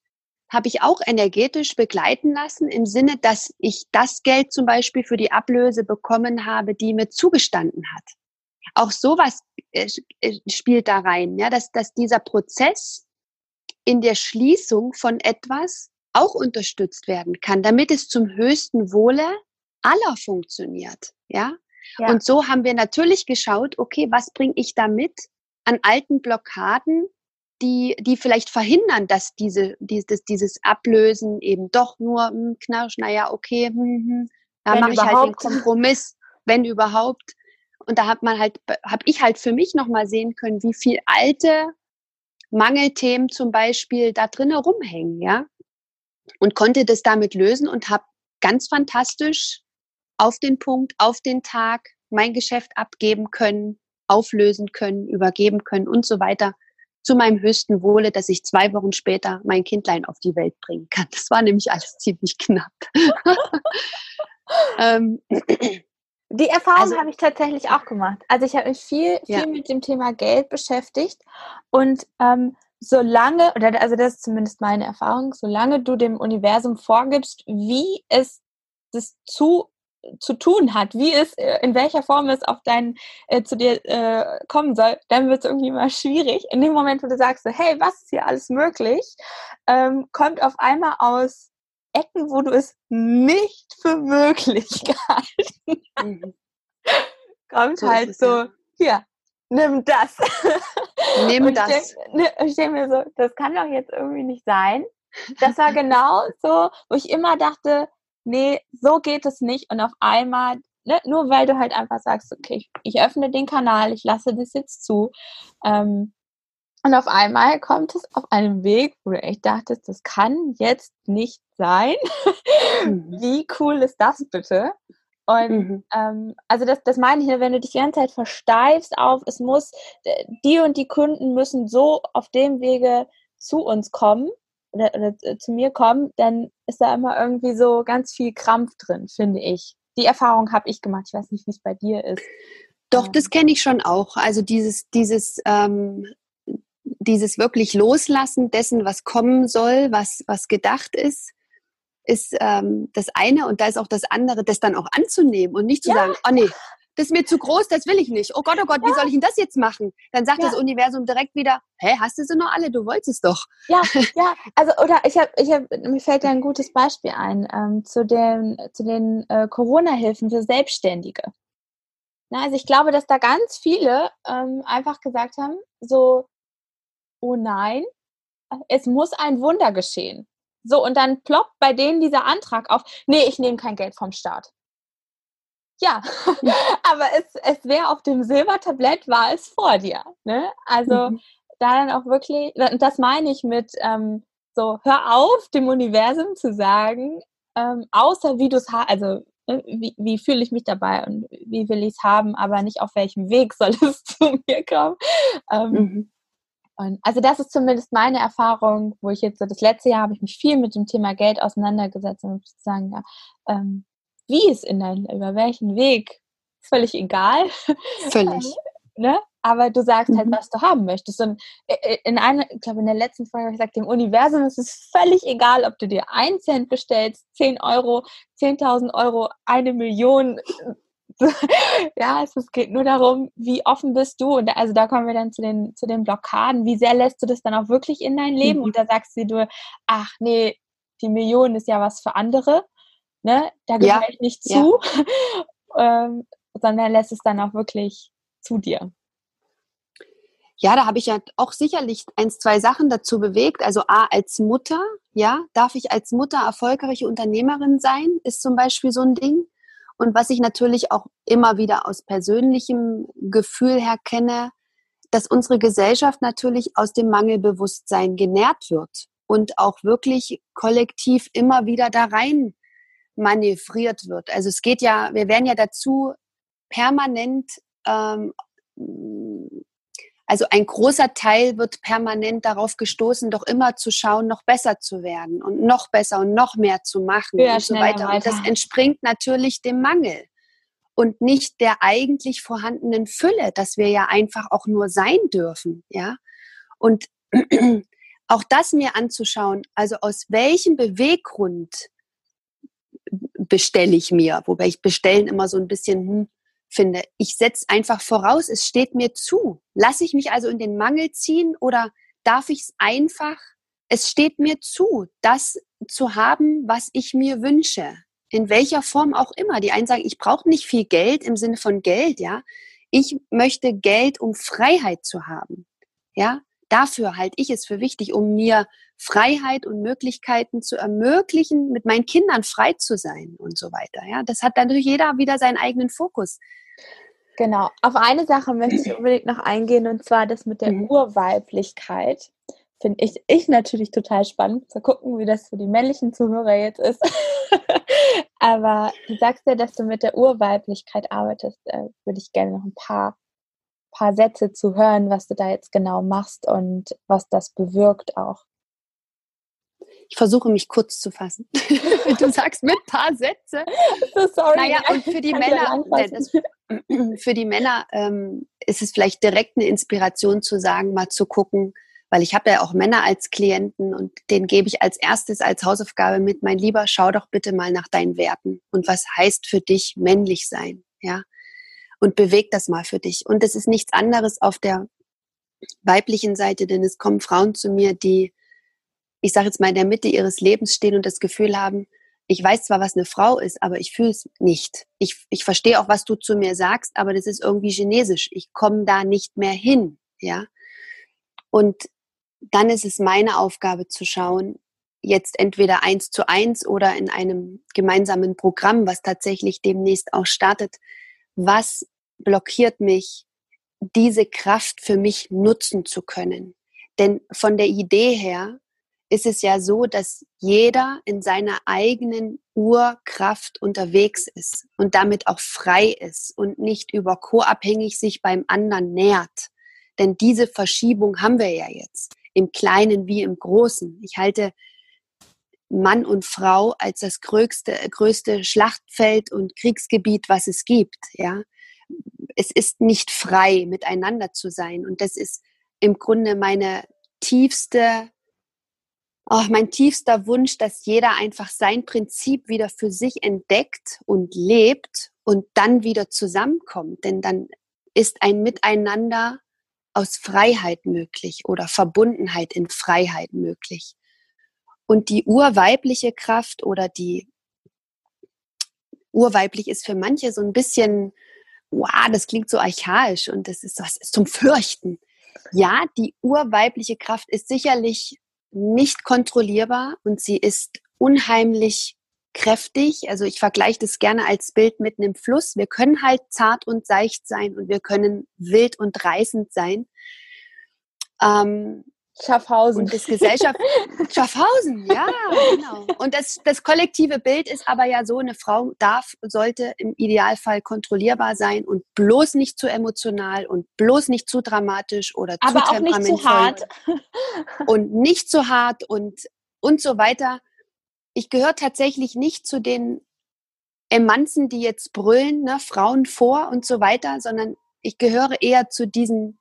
B: habe ich auch energetisch begleiten lassen, im Sinne, dass ich das Geld zum Beispiel für die Ablöse bekommen habe, die mir zugestanden hat. Auch sowas äh, äh, spielt da rein, ja, dass, dass dieser Prozess in der Schließung von etwas auch unterstützt werden kann, damit es zum höchsten Wohle aller funktioniert, ja. ja. Und so haben wir natürlich geschaut, okay, was bringe ich damit an alten Blockaden, die, die vielleicht verhindern, dass diese, dieses, dieses Ablösen eben doch nur hm, knirsch, naja, okay, hm, hm, da mache ich halt den Kompromiss, wenn überhaupt. Und da hat man halt, habe ich halt für mich nochmal sehen können, wie viel alte Mangelthemen zum Beispiel da drinnen rumhängen, ja. Und konnte das damit lösen und habe ganz fantastisch auf den Punkt, auf den Tag mein Geschäft abgeben können, auflösen können, übergeben können und so weiter zu meinem höchsten Wohle, dass ich zwei Wochen später mein Kindlein auf die Welt bringen kann. Das war nämlich alles ziemlich knapp.
A: ähm, die Erfahrung also, habe ich tatsächlich auch gemacht. Also ich habe mich viel, viel ja. mit dem Thema Geld beschäftigt und ähm, solange, oder also das ist zumindest meine Erfahrung, solange du dem Universum vorgibst, wie es das zu zu tun hat, wie es, äh, in welcher Form es auf dein, äh, zu dir äh, kommen soll, dann wird es irgendwie mal schwierig. In dem Moment, wo du sagst, so, hey, was ist hier alles möglich, ähm, kommt auf einmal aus Ecken, wo du es nicht für möglich gehalten hast. Mhm. kommt so halt so, hier, nimm das.
B: Nimm das.
A: Ich denke denk mir so, das kann doch jetzt irgendwie nicht sein. Das war genau so, wo ich immer dachte, nee, so geht es nicht. Und auf einmal, ne, nur weil du halt einfach sagst, okay, ich, ich, öffne den Kanal, ich lasse das jetzt zu. Ähm, und auf einmal kommt es auf einem Weg, wo du echt dachtest, das kann jetzt nicht sein. Mhm. Wie cool ist das bitte? Und mhm. ähm, also das, das meine ich, wenn du dich die ganze Zeit versteifst auf, es muss, die und die Kunden müssen so auf dem Wege zu uns kommen, oder, oder äh, zu mir kommen, dann ist da immer irgendwie so ganz viel Krampf drin, finde ich. Die Erfahrung habe ich gemacht. Ich weiß nicht, wie es bei dir ist.
B: Doch, das kenne ich schon auch. Also dieses, dieses, ähm, dieses wirklich Loslassen dessen, was kommen soll, was, was gedacht ist, ist ähm, das eine und da ist auch das andere, das dann auch anzunehmen und nicht zu ja. sagen, oh nee, das ist mir zu groß, das will ich nicht. Oh Gott, oh Gott, ja. wie soll ich denn das jetzt machen? Dann sagt ja. das Universum direkt wieder, hä, hast du sie noch alle? Du wolltest es doch.
A: Ja, ja, also oder ich habe, ich hab, mir fällt da ein gutes Beispiel ein ähm, zu den, zu den äh, Corona-Hilfen für Selbstständige. Na, also ich glaube, dass da ganz viele ähm, einfach gesagt haben, so, oh nein, es muss ein Wunder geschehen. So, und dann ploppt bei denen dieser Antrag auf, nee, ich nehme kein Geld vom Staat. Ja, aber es, es wäre auf dem Silbertablett, war es vor dir. Ne? Also mhm. da dann auch wirklich, und das meine ich mit ähm, so, hör auf, dem Universum zu sagen, ähm, außer wie du es hast, also ne, wie, wie fühle ich mich dabei und wie will ich es haben, aber nicht auf welchem Weg soll es zu mir kommen. Ähm, mhm. Und also das ist zumindest meine Erfahrung, wo ich jetzt so das letzte Jahr habe ich mich viel mit dem Thema Geld auseinandergesetzt und sagen, ja, ähm, wie es in dein, über welchen Weg, ist völlig egal.
B: Völlig.
A: ne? Aber du sagst halt, mhm. was du haben möchtest. Und äh, äh, in einer, ich glaube, in der letzten Folge habe ich gesagt, dem Universum ist es völlig egal, ob du dir ein Cent bestellst, 10 Euro, 10.000 Euro, eine Million. ja, es, geht nur darum, wie offen bist du. Und also da kommen wir dann zu den, zu den Blockaden. Wie sehr lässt du das dann auch wirklich in dein Leben? Mhm. Und da sagst du, ach nee, die Million ist ja was für andere ne, da gehöre ja. ich nicht zu, ja. ähm, sondern lässt es dann auch wirklich zu dir.
B: Ja, da habe ich ja auch sicherlich eins, zwei Sachen dazu bewegt. Also A, als Mutter, ja, darf ich als Mutter erfolgreiche Unternehmerin sein, ist zum Beispiel so ein Ding. Und was ich natürlich auch immer wieder aus persönlichem Gefühl her kenne, dass unsere Gesellschaft natürlich aus dem Mangelbewusstsein genährt wird und auch wirklich kollektiv immer wieder da rein manövriert wird. Also es geht ja, wir werden ja dazu permanent, ähm, also ein großer Teil wird permanent darauf gestoßen, doch immer zu schauen, noch besser zu werden und noch besser und noch mehr zu machen ja, und so weiter. weiter. Und das entspringt natürlich dem Mangel und nicht der eigentlich vorhandenen Fülle, dass wir ja einfach auch nur sein dürfen, ja. Und auch das mir anzuschauen, also aus welchem Beweggrund bestelle ich mir, wobei ich bestellen immer so ein bisschen hm, finde. Ich setze einfach voraus, es steht mir zu. Lasse ich mich also in den Mangel ziehen oder darf ich es einfach, es steht mir zu, das zu haben, was ich mir wünsche. In welcher Form auch immer. Die einen sagen, ich brauche nicht viel Geld im Sinne von Geld, ja. Ich möchte Geld, um Freiheit zu haben. Ja, dafür halte ich es für wichtig, um mir Freiheit und Möglichkeiten zu ermöglichen, mit meinen Kindern frei zu sein und so weiter. Ja, das hat dann natürlich jeder wieder seinen eigenen Fokus.
A: Genau. Auf eine Sache möchte ich unbedingt noch eingehen und zwar das mit der mhm. Urweiblichkeit. Finde ich, ich natürlich total spannend. Zu gucken, wie das für die männlichen Zuhörer jetzt ist. Aber du sagst ja, dass du mit der Urweiblichkeit arbeitest. Äh, würde ich gerne noch ein paar paar Sätze zu hören, was du da jetzt genau machst und was das bewirkt auch.
B: Ich versuche mich kurz zu fassen. du sagst mit paar Sätze.
A: So sorry.
B: Naja, und für die Männer, das, für die Männer ähm, ist es vielleicht direkt eine Inspiration zu sagen, mal zu gucken, weil ich habe ja auch Männer als Klienten und denen gebe ich als erstes als Hausaufgabe mit, mein Lieber, schau doch bitte mal nach deinen Werten und was heißt für dich männlich sein, ja? Und beweg das mal für dich. Und es ist nichts anderes auf der weiblichen Seite, denn es kommen Frauen zu mir, die, ich sage jetzt mal, in der Mitte ihres Lebens stehen und das Gefühl haben, ich weiß zwar, was eine Frau ist, aber ich fühle es nicht. Ich, ich verstehe auch, was du zu mir sagst, aber das ist irgendwie chinesisch. Ich komme da nicht mehr hin, ja. Und dann ist es meine Aufgabe zu schauen, jetzt entweder eins zu eins oder in einem gemeinsamen Programm, was tatsächlich demnächst auch startet, was blockiert mich, diese Kraft für mich nutzen zu können. Denn von der Idee her ist es ja so, dass jeder in seiner eigenen Urkraft unterwegs ist und damit auch frei ist und nicht über co-abhängig sich beim anderen nährt. Denn diese Verschiebung haben wir ja jetzt, im Kleinen wie im Großen. Ich halte Mann und Frau als das größte, größte Schlachtfeld und Kriegsgebiet, was es gibt. Ja, es ist nicht frei, miteinander zu sein. Und das ist im Grunde meine tiefste, oh, mein tiefster Wunsch, dass jeder einfach sein Prinzip wieder für sich entdeckt und lebt und dann wieder zusammenkommt. Denn dann ist ein Miteinander aus Freiheit möglich oder Verbundenheit in Freiheit möglich. Und die urweibliche Kraft oder die urweiblich ist für manche so ein bisschen wow, das klingt so archaisch und das ist was ist zum Fürchten. Ja, die urweibliche Kraft ist sicherlich nicht kontrollierbar und sie ist unheimlich kräftig. Also ich vergleiche das gerne als Bild mit einem Fluss. Wir können halt zart und seicht sein und wir können wild und reißend sein.
A: Ähm, Schaffhausen.
B: Und das Gesellschaft, Schaffhausen, ja, genau. Und das, das kollektive Bild ist aber ja so, eine Frau darf, sollte im Idealfall kontrollierbar sein und bloß nicht zu emotional und bloß nicht zu dramatisch oder zu
A: aber temperamentvoll. Nicht zu hart.
B: Und nicht zu hart und, und so weiter. Ich gehöre tatsächlich nicht zu den Emanzen, die jetzt brüllen, ne, Frauen vor und so weiter, sondern ich gehöre eher zu diesen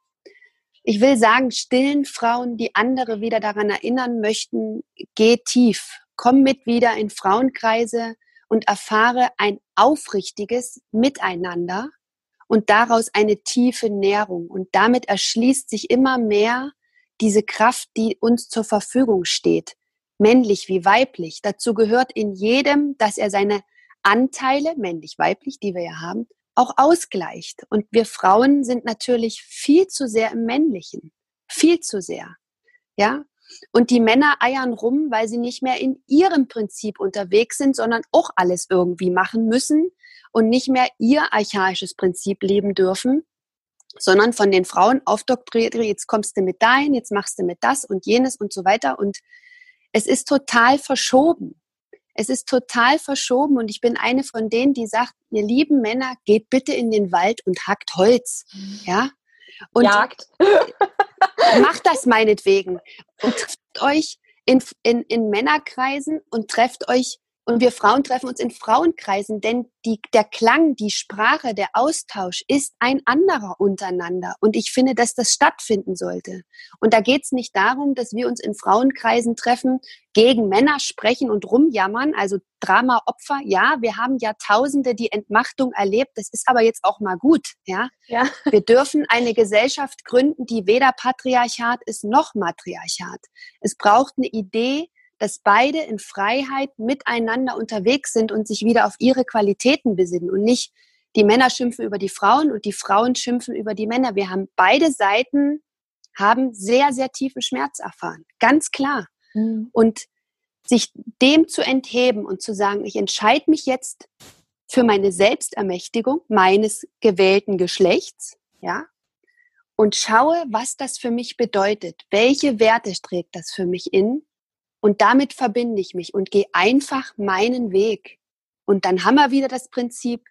B: ich will sagen, stillen Frauen, die andere wieder daran erinnern möchten, geh tief, komm mit wieder in Frauenkreise und erfahre ein aufrichtiges Miteinander und daraus eine tiefe Nährung. Und damit erschließt sich immer mehr diese Kraft, die uns zur Verfügung steht, männlich wie weiblich. Dazu gehört in jedem, dass er seine Anteile, männlich, weiblich, die wir ja haben, auch ausgleicht. Und wir Frauen sind natürlich viel zu sehr im Männlichen. Viel zu sehr. Ja? Und die Männer eiern rum, weil sie nicht mehr in ihrem Prinzip unterwegs sind, sondern auch alles irgendwie machen müssen und nicht mehr ihr archaisches Prinzip leben dürfen, sondern von den Frauen aufdoktriert, jetzt kommst du mit dein, jetzt machst du mit das und jenes und so weiter. Und es ist total verschoben. Es ist total verschoben und ich bin eine von denen, die sagt, ihr lieben Männer, geht bitte in den Wald und hackt Holz. Ja?
A: Und Jagd.
B: macht das meinetwegen und trefft euch in, in, in Männerkreisen und trefft euch Und wir Frauen treffen uns in Frauenkreisen, denn die, der Klang, die Sprache, der Austausch ist ein anderer untereinander. Und ich finde, dass das stattfinden sollte. Und da geht es nicht darum, dass wir uns in Frauenkreisen treffen, gegen Männer sprechen und rumjammern, also Drama-Opfer. Ja, wir haben Jahrtausende die Entmachtung erlebt. Das ist aber jetzt auch mal gut. Ja? ja. Wir dürfen eine Gesellschaft gründen, die weder Patriarchat ist noch Matriarchat. Es braucht eine Idee, dass beide in Freiheit miteinander unterwegs sind und sich wieder auf ihre Qualitäten besinnen und nicht die Männer schimpfen über die Frauen und die Frauen schimpfen über die Männer. Wir haben beide Seiten haben sehr, sehr tiefen Schmerz erfahren. Ganz klar. Mhm. Und sich dem zu entheben und zu sagen, ich entscheide mich jetzt für meine Selbstermächtigung meines gewählten Geschlechts, ja, und schaue, was das für mich bedeutet. Welche Werte trägt das für mich in? Und damit verbinde ich mich und gehe einfach meinen Weg. Und dann haben wir wieder das Prinzip,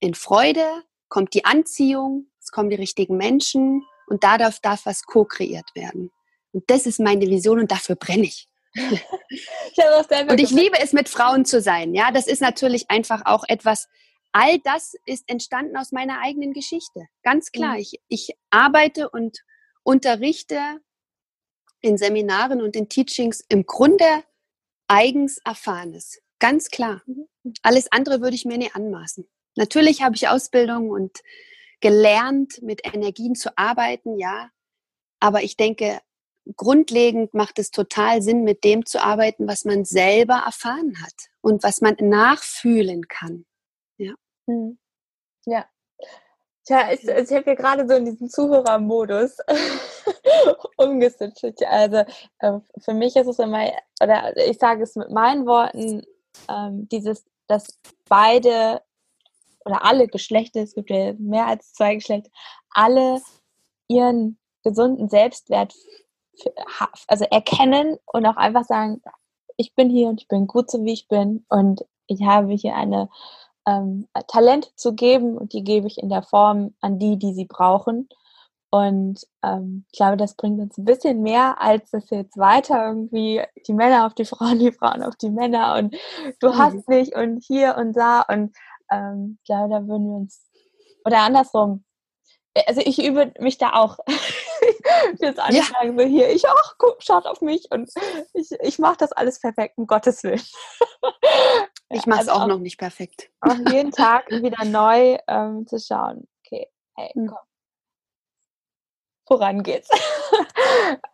B: in Freude kommt die Anziehung, es kommen die richtigen Menschen und da darf, darf was co-kreiert werden. Und das ist meine Vision und dafür brenne ich. ich und ich liebe es, mit Frauen zu sein. Ja, das ist natürlich einfach auch etwas, all das ist entstanden aus meiner eigenen Geschichte. Ganz klar. Mhm. Ich, ich arbeite und unterrichte in Seminaren und in Teachings im Grunde eigens Erfahrenes. Ganz klar. Alles andere würde ich mir nie anmaßen. Natürlich habe ich Ausbildung und gelernt, mit Energien zu arbeiten, ja. Aber ich denke, grundlegend macht es total Sinn, mit dem zu arbeiten, was man selber erfahren hat und was man nachfühlen kann. Ja.
A: Mhm. Ja. Tja, ich, ich habe hier gerade so in diesem Zuhörermodus umgeswitcht. Also äh, für mich ist es immer, oder ich sage es mit meinen Worten, ähm, dieses, dass beide oder alle Geschlechter, es gibt ja mehr als zwei Geschlechter, alle ihren gesunden Selbstwert also erkennen und auch einfach sagen, ich bin hier und ich bin gut so wie ich bin und ich habe hier eine ähm, Talente zu geben und die gebe ich in der Form an die, die sie brauchen. Und ähm, ich glaube, das bringt uns ein bisschen mehr, als das jetzt weiter irgendwie die Männer auf die Frauen, die Frauen auf die Männer und du mhm. hast nicht und hier und da. Und ähm, ich glaube, da würden wir uns, oder andersrum, also ich übe mich da auch. jetzt alle ja. sagen so hier, ich auch, guck, schaut auf mich und ich, ich mache das alles perfekt, um Gottes Willen.
B: ich mache es also auch, noch nicht perfekt.
A: Auch jeden Tag wieder neu ähm, zu schauen, okay, hey, hm. komm. Voran geht's.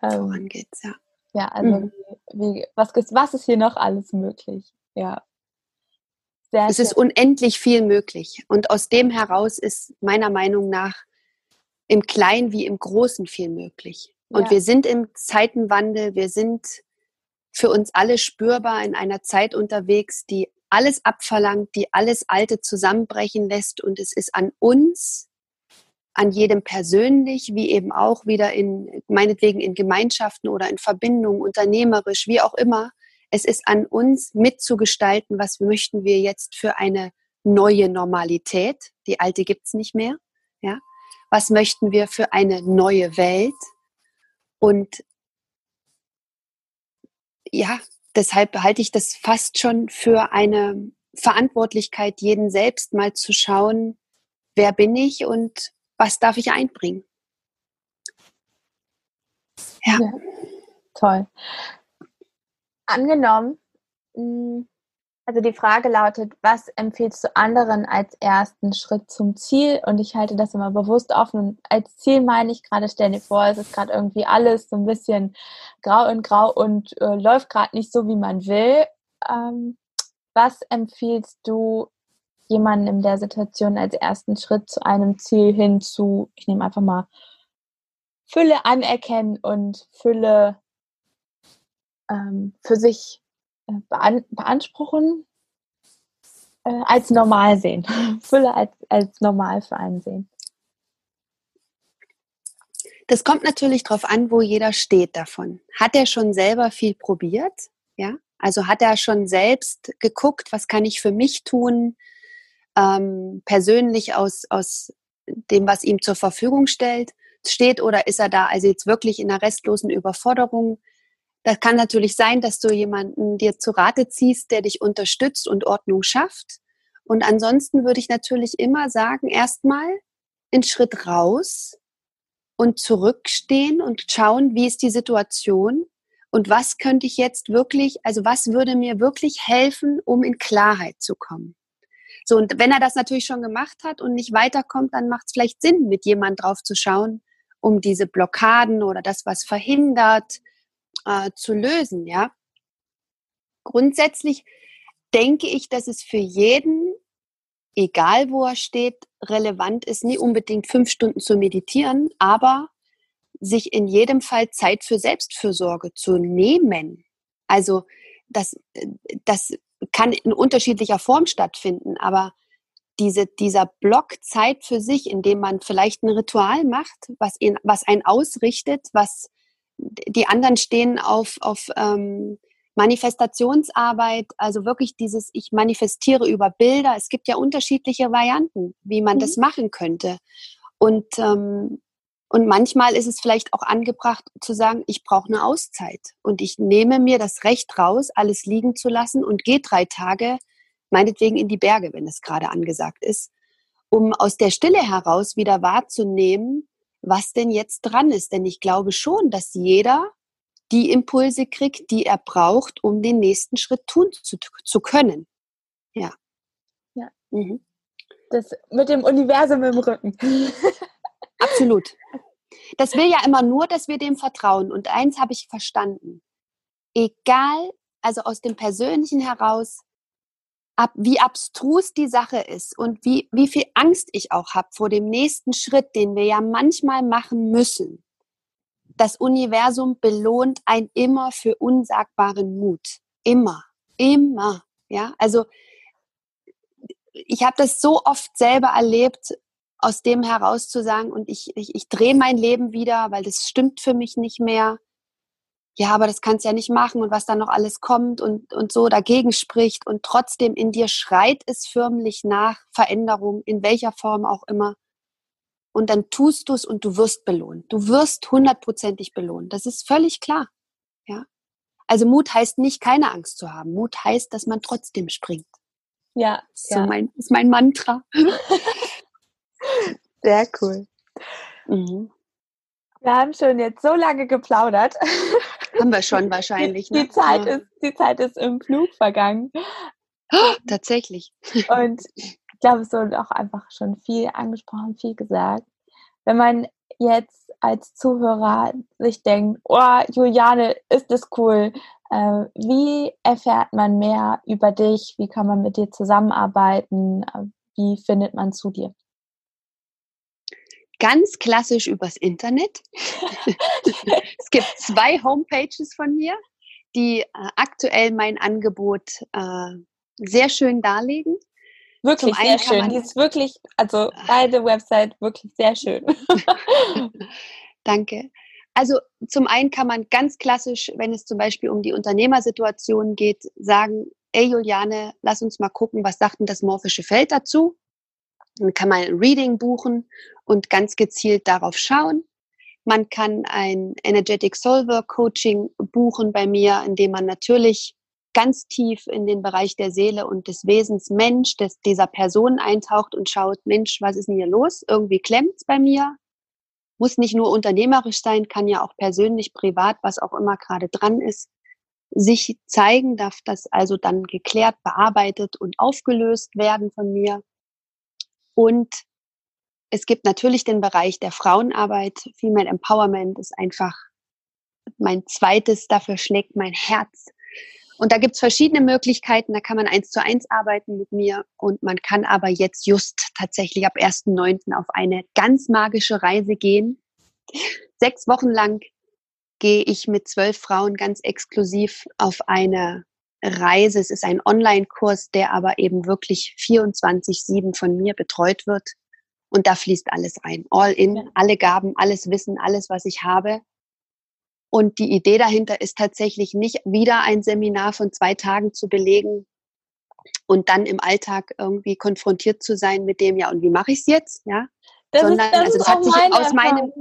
B: Ähm, Voran geht's, ja.
A: Ja, also mhm. wie, wie, was, was ist hier noch alles möglich? Ja.
B: Sehr es schön. ist unendlich viel möglich. Und aus dem heraus ist meiner Meinung nach im Kleinen wie im Großen viel möglich. Und ja. wir sind im Zeitenwandel, wir sind für uns alle spürbar in einer Zeit unterwegs, die alles abverlangt, die alles Alte zusammenbrechen lässt. Und es ist an uns, an jedem persönlich, wie eben auch wieder in, meinetwegen in Gemeinschaften oder in Verbindungen, unternehmerisch, wie auch immer. Es ist an uns mitzugestalten, was möchten wir jetzt für eine neue Normalität. Die alte gibt's nicht mehr. Ja, was möchten wir für eine neue Welt. Und ja, deshalb halte ich das fast schon für eine Verantwortlichkeit, jeden selbst mal zu schauen, wer bin ich und was darf ich einbringen.
A: Ja. ja. Toll. Angenommen, hm, also die Frage lautet, was empfiehlst du anderen als ersten Schritt zum Ziel? Und ich halte das immer bewusst offen. Und als Ziel meine ich gerade, stell dir vor, es ist gerade irgendwie alles so ein bisschen grau in grau und äh, läuft gerade nicht so, wie man will. Ähm, was empfiehlst du jemandem in der Situation als ersten Schritt zu einem Ziel hin zu, ich nehme einfach mal Fülle anerkennen und Fülle ähm, für sich äh, beanspruchen, äh, als normal sehen. Fülle als, als normal für einen sehen.
B: Das kommt natürlich darauf an, wo jeder steht davon. Hat er schon selber viel probiert? Ja, also hat er schon selbst geguckt, was kann ich für mich tun, ähm, persönlich aus, aus dem, was ihm zur Verfügung stellt, steht, oder ist er da also jetzt wirklich in einer restlosen Überforderung? Das kann natürlich sein, dass du jemanden dir zu Rate ziehst, der dich unterstützt und Ordnung schafft. Und ansonsten würde ich natürlich immer sagen, erstmal einen Schritt raus und zurückstehen und schauen, wie ist die Situation und was könnte ich jetzt wirklich, also was würde mir wirklich helfen, um in Klarheit zu kommen. So, und wenn er das natürlich schon gemacht hat und nicht weiterkommt, dann macht es vielleicht Sinn, mit jemand drauf zu schauen, um diese Blockaden oder das, was verhindert, äh, zu lösen, ja. Grundsätzlich denke ich, dass es für jeden, egal wo er steht, relevant ist, nie unbedingt fünf Stunden zu meditieren, aber sich in jedem Fall Zeit für Selbstfürsorge zu nehmen. Also das, das kann in unterschiedlicher Form stattfinden, aber diese, dieser Block Zeit für sich, in dem man vielleicht ein Ritual macht, was, ihn, was einen ausrichtet, was die anderen stehen auf, auf ähm, Manifestationsarbeit, also wirklich dieses, ich manifestiere über Bilder. Es gibt ja unterschiedliche Varianten, wie man mhm. das machen könnte. Und, ähm, und manchmal ist es vielleicht auch angebracht zu sagen, ich brauche eine Auszeit und ich nehme mir das Recht raus, alles liegen zu lassen und gehe drei Tage, meinetwegen in die Berge, wenn es gerade angesagt ist, um aus der Stille heraus wieder wahrzunehmen, was denn jetzt dran ist. Denn ich glaube schon, dass jeder die Impulse kriegt, die er braucht, um den nächsten Schritt tun zu, zu können. Ja.
A: Ja. Mhm. Das mit dem Universum im Rücken.
B: Absolut. Das will ja immer nur, dass wir dem vertrauen. Und eins habe ich verstanden. Egal, also aus dem Persönlichen heraus, ab, wie abstrus die Sache ist und wie, wie viel Angst ich auch habe vor dem nächsten Schritt, den wir ja manchmal machen müssen. Das Universum belohnt ein immer für unsagbaren Mut. Immer, immer. Ja, also ich habe das so oft selber erlebt, aus dem heraus zu sagen, und ich, ich, ich drehe mein Leben wieder, weil das stimmt für mich nicht mehr ja, aber das kannst du ja nicht machen und was dann noch alles kommt und, und so dagegen spricht und trotzdem in dir schreit es förmlich nach Veränderung, in welcher Form auch immer. Und dann tust du es und du wirst belohnt. Du wirst hundertprozentig belohnt. Das ist völlig klar. Ja. Also Mut heißt nicht, keine Angst zu haben. Mut heißt, dass man trotzdem springt.
A: Ja.
B: So ja. Mein, ist mein Mantra.
A: Sehr cool. Mhm. Wir haben schon jetzt so lange geplaudert.
B: Haben wir schon wahrscheinlich.
A: Die, ne? die Zeit, ja. ist, die Zeit ist im Flug vergangen.
B: Oh, tatsächlich.
A: Und ich glaube, es wurde auch einfach schon viel angesprochen, viel gesagt. Wenn man jetzt als Zuhörer sich denkt, oh, Juliane, ist das cool. Äh, wie erfährt man mehr über dich? Wie kann man mit dir zusammenarbeiten? Wie findet man zu dir?
B: Ganz klassisch übers Internet. es gibt zwei Homepages von mir, die äh, aktuell mein Angebot äh, sehr schön darlegen.
A: Wirklich sehr schön. Die ist wirklich, also beide Website wirklich sehr schön.
B: Danke. Also zum einen kann man ganz klassisch, wenn es zum Beispiel um die Unternehmersituation geht, sagen, ey Juliane, lass uns mal gucken, was sagt denn das morphische Feld dazu? Dann kann man ein Reading buchen und ganz gezielt darauf schauen. Man kann ein Energetic Solver Coaching buchen bei mir, indem man natürlich ganz tief in den Bereich der Seele und des Wesens Mensch, des, dieser Person eintaucht und schaut, Mensch, was ist denn hier los? Irgendwie klemmt's bei mir. Muss nicht nur unternehmerisch sein, kann ja auch persönlich, privat, was auch immer gerade dran ist, sich zeigen, darf das also dann geklärt, bearbeitet und aufgelöst werden von mir. Und es gibt natürlich den Bereich der Frauenarbeit. Female Empowerment ist einfach mein zweites, dafür schlägt mein Herz. Und da gibt es verschiedene Möglichkeiten. Da kann man eins zu eins arbeiten mit mir und man kann aber jetzt just tatsächlich ab 1.9. auf eine ganz magische Reise gehen. Sechs Wochen lang gehe ich mit zwölf Frauen ganz exklusiv auf eine Reise. Es ist ein Online-Kurs, der aber eben wirklich 24-7 von mir betreut wird. Und da fließt alles rein. All in, ja. alle Gaben, alles Wissen, alles, was ich habe. Und die Idee dahinter ist tatsächlich nicht wieder ein Seminar von zwei Tagen zu belegen und dann im Alltag irgendwie konfrontiert zu sein mit dem, ja, und wie mache ich es jetzt? Ja. Das sondern ist, das also das hat sich aus meinem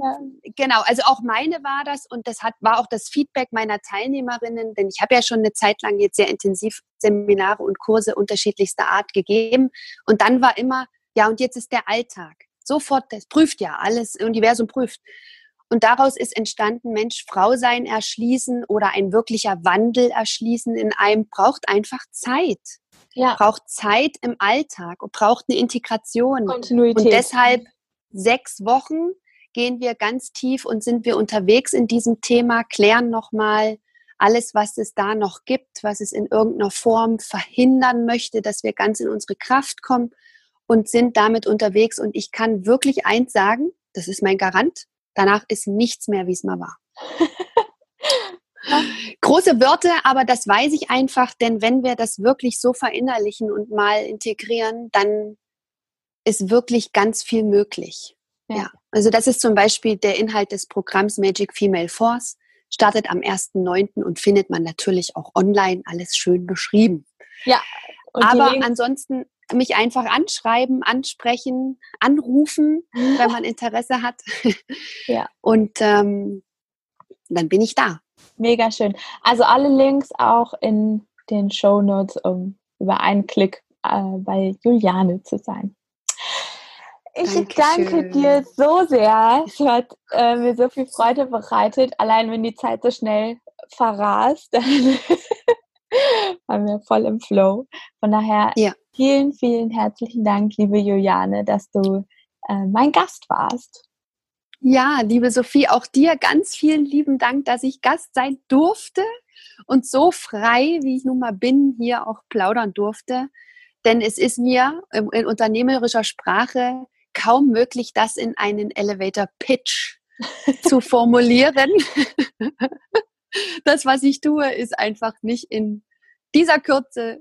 B: genau, also auch meine war das und das hat war auch das Feedback meiner Teilnehmerinnen, denn ich habe ja schon eine Zeit lang jetzt sehr intensiv Seminare und Kurse unterschiedlichster Art gegeben und dann war immer ja und jetzt ist der Alltag. Sofort, das prüft ja alles, Universum prüft. Und daraus ist entstanden, Mensch, Frau sein erschließen oder ein wirklicher Wandel erschließen in einem braucht einfach Zeit. Ja. Braucht Zeit im Alltag und braucht eine Integration. Kontinuität. Und deshalb sechs Wochen gehen wir ganz tief und sind wir unterwegs in diesem Thema, klären nochmal alles, was es da noch gibt, was es in irgendeiner Form verhindern möchte, dass wir ganz in unsere Kraft kommen und sind damit unterwegs. Und ich kann wirklich eins sagen, das ist mein Garant, danach ist nichts mehr, wie es mal war. Große Wörter, aber das weiß ich einfach, denn wenn wir das wirklich so verinnerlichen und mal integrieren, dann ist wirklich ganz viel möglich. Ja. ja. Also das ist zum Beispiel der Inhalt des Programms Magic Female Force. Startet am 1.9. und findet man natürlich auch online alles schön beschrieben. Ja. Aber ansonsten mich einfach anschreiben, ansprechen, anrufen, wenn man Interesse hat. ja. Und ähm, dann bin ich da.
C: Mega schön. Also alle Links auch in den Show Notes, um über einen Klick äh, bei Juliane zu sein. Ich Dankeschön. danke dir so sehr. Es hat äh, mir so viel Freude bereitet. Allein wenn die Zeit so schnell verrast, dann waren wir voll im Flow. Von daher ja. vielen, vielen herzlichen Dank, liebe Juliane, dass du äh, mein Gast warst.
B: Ja, liebe Sophie, auch dir ganz vielen lieben Dank, dass ich Gast sein durfte und so frei, wie ich nun mal bin, hier auch plaudern durfte. Denn es ist mir in unternehmerischer Sprache kaum möglich, das in einen Elevator Pitch zu formulieren. das, was ich tue, ist einfach nicht in dieser Kürze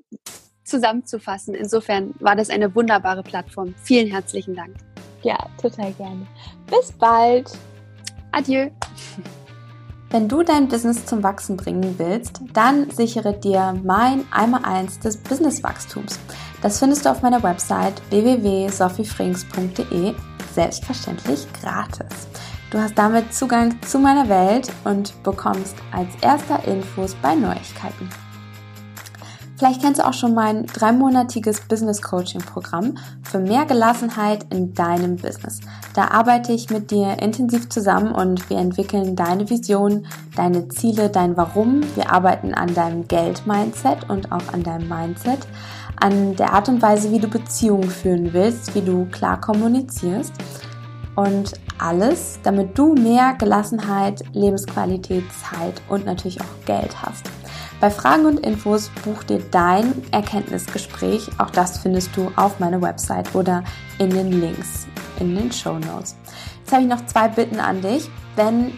B: zusammenzufassen. Insofern war das eine wunderbare Plattform. Vielen herzlichen Dank.
C: Ja, total gerne. Bis bald.
B: Adieu.
C: Wenn du dein Business zum Wachsen bringen willst, dann sichere dir mein einmal eins des Businesswachstums. Das findest du auf meiner Website www.sophiefrings.de, selbstverständlich gratis. Du hast damit Zugang zu meiner Welt und bekommst als erster Infos bei Neuigkeiten. Vielleicht kennst du auch schon mein dreimonatiges Business Coaching Programm für mehr Gelassenheit in deinem Business. Da arbeite ich mit dir intensiv zusammen und wir entwickeln deine Vision, deine Ziele, dein Warum. Wir arbeiten an deinem Geld-Mindset und auch an deinem Mindset, an der Art und Weise, wie du Beziehungen führen willst, wie du klar kommunizierst und alles, damit du mehr Gelassenheit, Lebensqualität, Zeit und natürlich auch Geld hast. Bei Fragen und Infos buch dir dein Erkenntnisgespräch. Auch das findest du auf meiner Website oder in den Links in den Show Notes. Jetzt habe ich noch zwei Bitten an dich. Wenn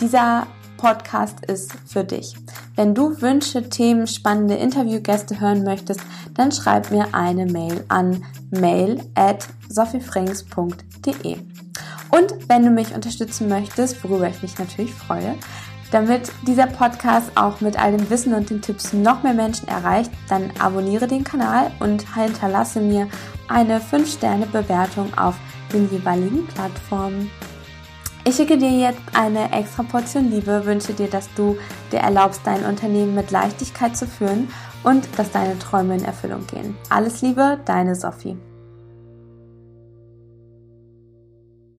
C: dieser Podcast ist für dich. Wenn du Wünsche, Themen, spannende Interviewgäste hören möchtest, dann schreib mir eine Mail an mail at sophiefrings.de. Und wenn du mich unterstützen möchtest, worüber ich mich natürlich freue, damit dieser Podcast auch mit all dem Wissen und den Tipps noch mehr Menschen erreicht, dann abonniere den Kanal und hinterlasse mir eine 5-Sterne-Bewertung auf den jeweiligen Plattformen. Ich schicke dir jetzt eine extra Portion Liebe, wünsche dir, dass du dir erlaubst, dein Unternehmen mit Leichtigkeit zu führen und dass deine Träume in Erfüllung gehen. Alles Liebe, deine Sophie.